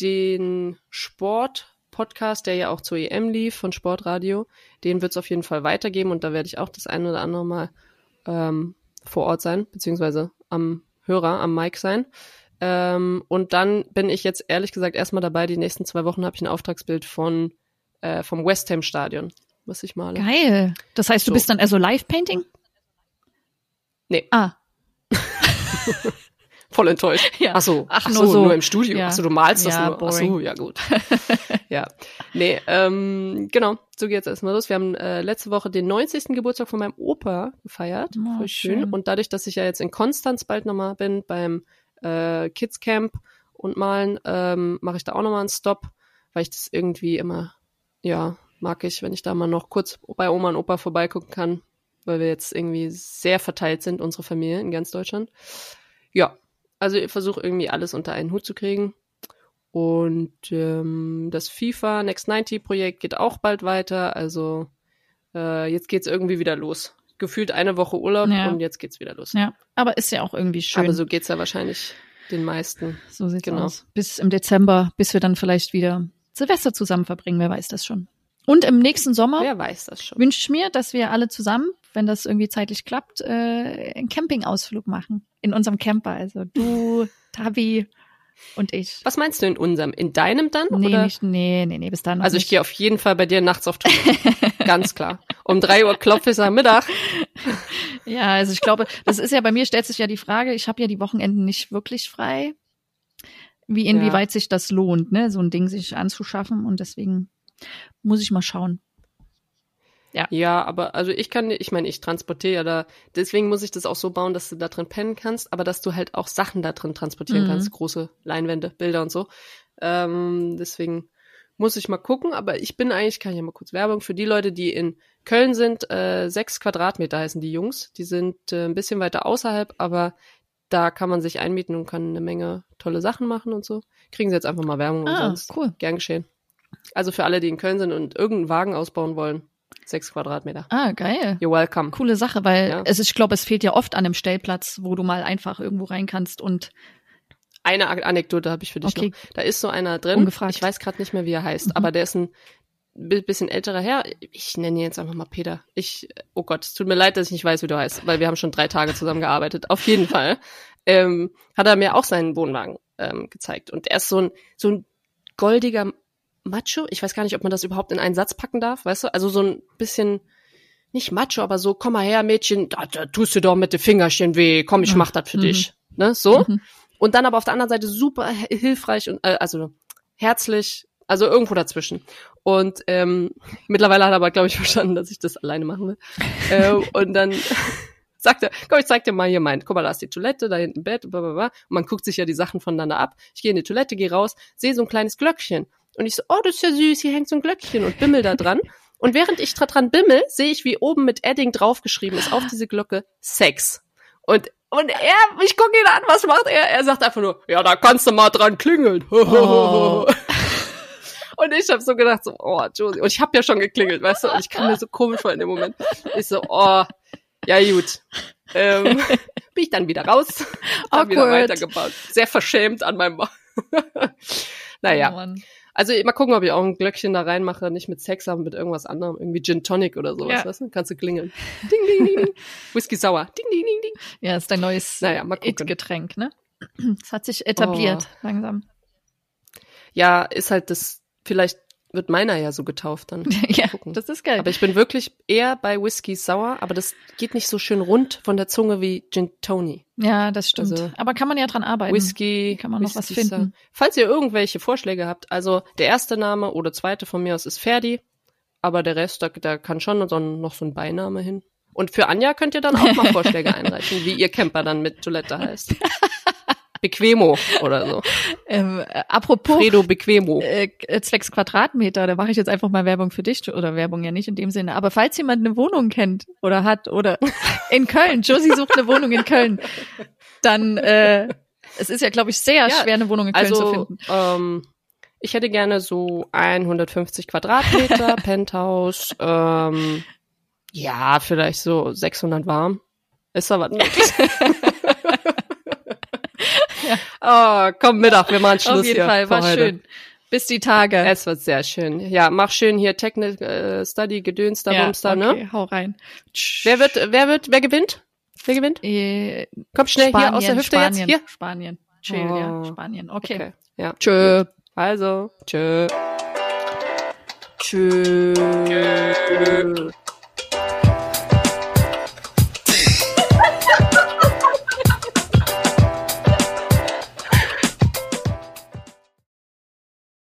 den Sport-Podcast, der ja auch zur EM lief von Sportradio, den wird's auf jeden Fall weitergeben und da werde ich auch das eine oder andere Mal ähm, vor Ort sein, beziehungsweise am Hörer, am Mic sein. Ähm, und dann bin ich jetzt ehrlich gesagt erstmal dabei, die nächsten zwei Wochen habe ich ein Auftragsbild von äh, vom West Ham Stadion, was ich male. Geil. Das heißt, du So. bist dann also Live-Painting? Nee. Ah, Voll enttäuscht. Ja. Ach so, Ach, ach, nur so, so. nur im Studio. Ja. Ach so, du malst das Ja, nur. Ach so, boring. ja gut. ja. Nee, ähm, genau, so geht's erstmal los. Wir haben äh, letzte Woche den 90. Geburtstag von meinem Opa gefeiert. Oh, Voll schön. schön. Und dadurch, dass ich ja jetzt in Konstanz bald nochmal bin beim äh, Kids Camp und malen, ähm, mache ich da auch nochmal einen Stop, weil ich das irgendwie immer, ja, mag ich, wenn ich da mal noch kurz bei Oma und Opa vorbeigucken kann, weil wir jetzt irgendwie sehr verteilt sind, unsere Familie in ganz Deutschland. Ja, also ich versuche irgendwie alles unter einen Hut zu kriegen. Und ähm, das FIFA Next 90 Projekt geht auch bald weiter. Also äh, jetzt geht's irgendwie wieder los. Gefühlt eine Woche Urlaub Ja. und jetzt geht's wieder los. ja. Aber ist ja auch irgendwie schön. Aber so geht's ja wahrscheinlich den meisten. So sieht's Genau. aus. Bis im Dezember, bis wir dann vielleicht wieder Silvester zusammen verbringen, wer weiß das schon. Und im nächsten Sommer Wer weiß das schon. wünsche ich mir, dass wir alle zusammen, wenn das irgendwie zeitlich klappt, äh, einen Campingausflug machen. In unserem Camper. Also du, Tabi und ich. Was meinst du in unserem? In deinem dann? Nee, oder? nicht, nee, nee, nee, bis dann. Also ich gehe auf jeden Fall bei dir nachts auf Toilette. Ganz klar. Um drei Uhr klopfe ich am Mittag. Ja, also ich glaube, das ist ja bei mir stellt sich ja die Frage, ich habe ja die Wochenenden nicht wirklich frei. Wie inwieweit sich das lohnt, ne, so ein Ding sich anzuschaffen und deswegen muss ich mal schauen. Ja, aber also ich kann, ich meine, ich transportiere ja da, deswegen muss ich das auch so bauen, dass du da drin pennen kannst, aber dass du halt auch Sachen da drin transportieren Mhm. kannst, große Leinwände, Bilder und so. Ähm, deswegen muss ich mal gucken, aber ich bin eigentlich, kann ich ja mal kurz Werbung für die Leute, die in Köln sind, äh, sechs Quadratmeter heißen die Jungs, die sind äh, ein bisschen weiter außerhalb, aber da kann man sich einmieten und kann eine Menge tolle Sachen machen und so. Kriegen sie jetzt einfach mal Werbung Ah, umsonst. cool. Gern geschehen. Also für alle, die in Köln sind und irgendeinen Wagen ausbauen wollen, sechs Quadratmeter. Ah, geil. You're welcome. Coole Sache, weil Ja. es ist, ich glaube, es fehlt ja oft an einem Stellplatz, wo du mal einfach irgendwo rein kannst und Eine An- Anekdote habe ich für dich Okay. noch. Da ist so einer drin. Ungefragt. Ich weiß gerade nicht mehr, wie er heißt, Mhm. aber der ist ein bi- bisschen älterer Herr. Ich nenne ihn jetzt einfach mal Peter. Ich, oh Gott, es tut mir leid, dass ich nicht weiß, wie du heißt, weil wir haben schon drei Tage zusammen gearbeitet. Auf jeden Fall ähm, hat er mir auch seinen Wohnwagen ähm, gezeigt und er ist so ein so ein goldiger Macho. Ich weiß gar nicht, ob man das überhaupt in einen Satz packen darf, weißt du? Also so ein bisschen nicht Macho, aber so, komm mal her, Mädchen, da, da tust du doch mit den Fingerchen weh, komm, ich mach das für Mhm. dich. Ne, so. Mhm. Und dann aber auf der anderen Seite super hilfreich und äh, also herzlich, also irgendwo dazwischen. Und ähm, mittlerweile hat er aber, glaube ich, verstanden, dass ich das alleine machen will. äh, und dann sagt er, komm, ich zeig dir mal hier mein, guck mal, da ist die Toilette, da hinten Bett, bla, bla, bla. Und man guckt sich ja die Sachen voneinander ab. Ich gehe in die Toilette, gehe raus, sehe so ein kleines Glöckchen. Und ich so, oh, das ist ja süß, hier hängt so ein Glöckchen und bimmel da dran. Und während ich dran bimmel, sehe ich, wie oben mit Edding draufgeschrieben ist auf diese Glocke Sex. Und und er, ich gucke ihn an, was macht er? Er sagt einfach nur, ja, da kannst du mal dran klingeln. Oh. Und ich habe so gedacht, so, oh, Josie. Und ich habe ja schon geklingelt, weißt du? Und ich kam mir so komisch vor in dem Moment. Ich so, oh, ja gut. Ähm, bin ich dann wieder raus. Hab wieder weitergebaut. Sehr verschämt an meinem Naja. Oh, also mal gucken, ob ich auch ein Glöckchen da reinmache, nicht mit Sex, aber mit irgendwas anderem, irgendwie Gin Tonic oder sowas, ja. weißt du? Kannst du klingeln. Ding, ding, ding, ding. Whisky sauer. Ding, ding, ding, ding. Ja, ist dein neues naja, It-Getränk, ne? Das hat sich etabliert, oh. langsam. Ja, ist halt das, vielleicht wird meiner ja so getauft dann. ja, das ist geil. Aber ich bin wirklich eher bei Whisky sauer, aber das geht nicht so schön rund von der Zunge wie Gin Tony. Ja, das stimmt. Also, aber kann man ja dran arbeiten. Whisky. Kann man noch was finden. Sauer. Falls ihr irgendwelche Vorschläge habt, also der erste Name oder zweite von mir aus ist Ferdi, aber der Rest, da, da kann schon noch so ein Beiname hin. Und für Anja könnt ihr dann auch mal Vorschläge einreichen, wie ihr Camper dann mit Toilette heißt. Bequemo oder so. Ähm, äh, apropos Fredo Bequemo. Äh, zwecks Quadratmeter, da mache ich jetzt einfach mal Werbung für dich oder Werbung ja nicht in dem Sinne. Aber falls jemand eine Wohnung kennt oder hat oder in Köln, Josie sucht eine Wohnung in Köln, dann äh, es ist ja, glaube ich, sehr ja, schwer, eine Wohnung in Köln also, zu finden. Ähm, ich hätte gerne so 150 Quadratmeter Penthouse. Ähm, ja, vielleicht so 600 warm. Ist da was möglich? Oh, komm Mittag, wir machen Schluss Auf jeden hier Fall, war heute. schön. Bis die Tage. Es wird sehr schön. Ja, mach schön hier Technik äh, Study Gedöns da ja, Bumster, ne? okay, ne? hau rein. Wer wird wer wird wer gewinnt? Wer gewinnt? Äh, Komm schnell Spanien, hier aus der Hüfte Spanien, jetzt hier. Spanien. Chill, oh. ja, Spanien. Okay. okay. Ja. Tschö. Also, tschö. Tschö. tschö.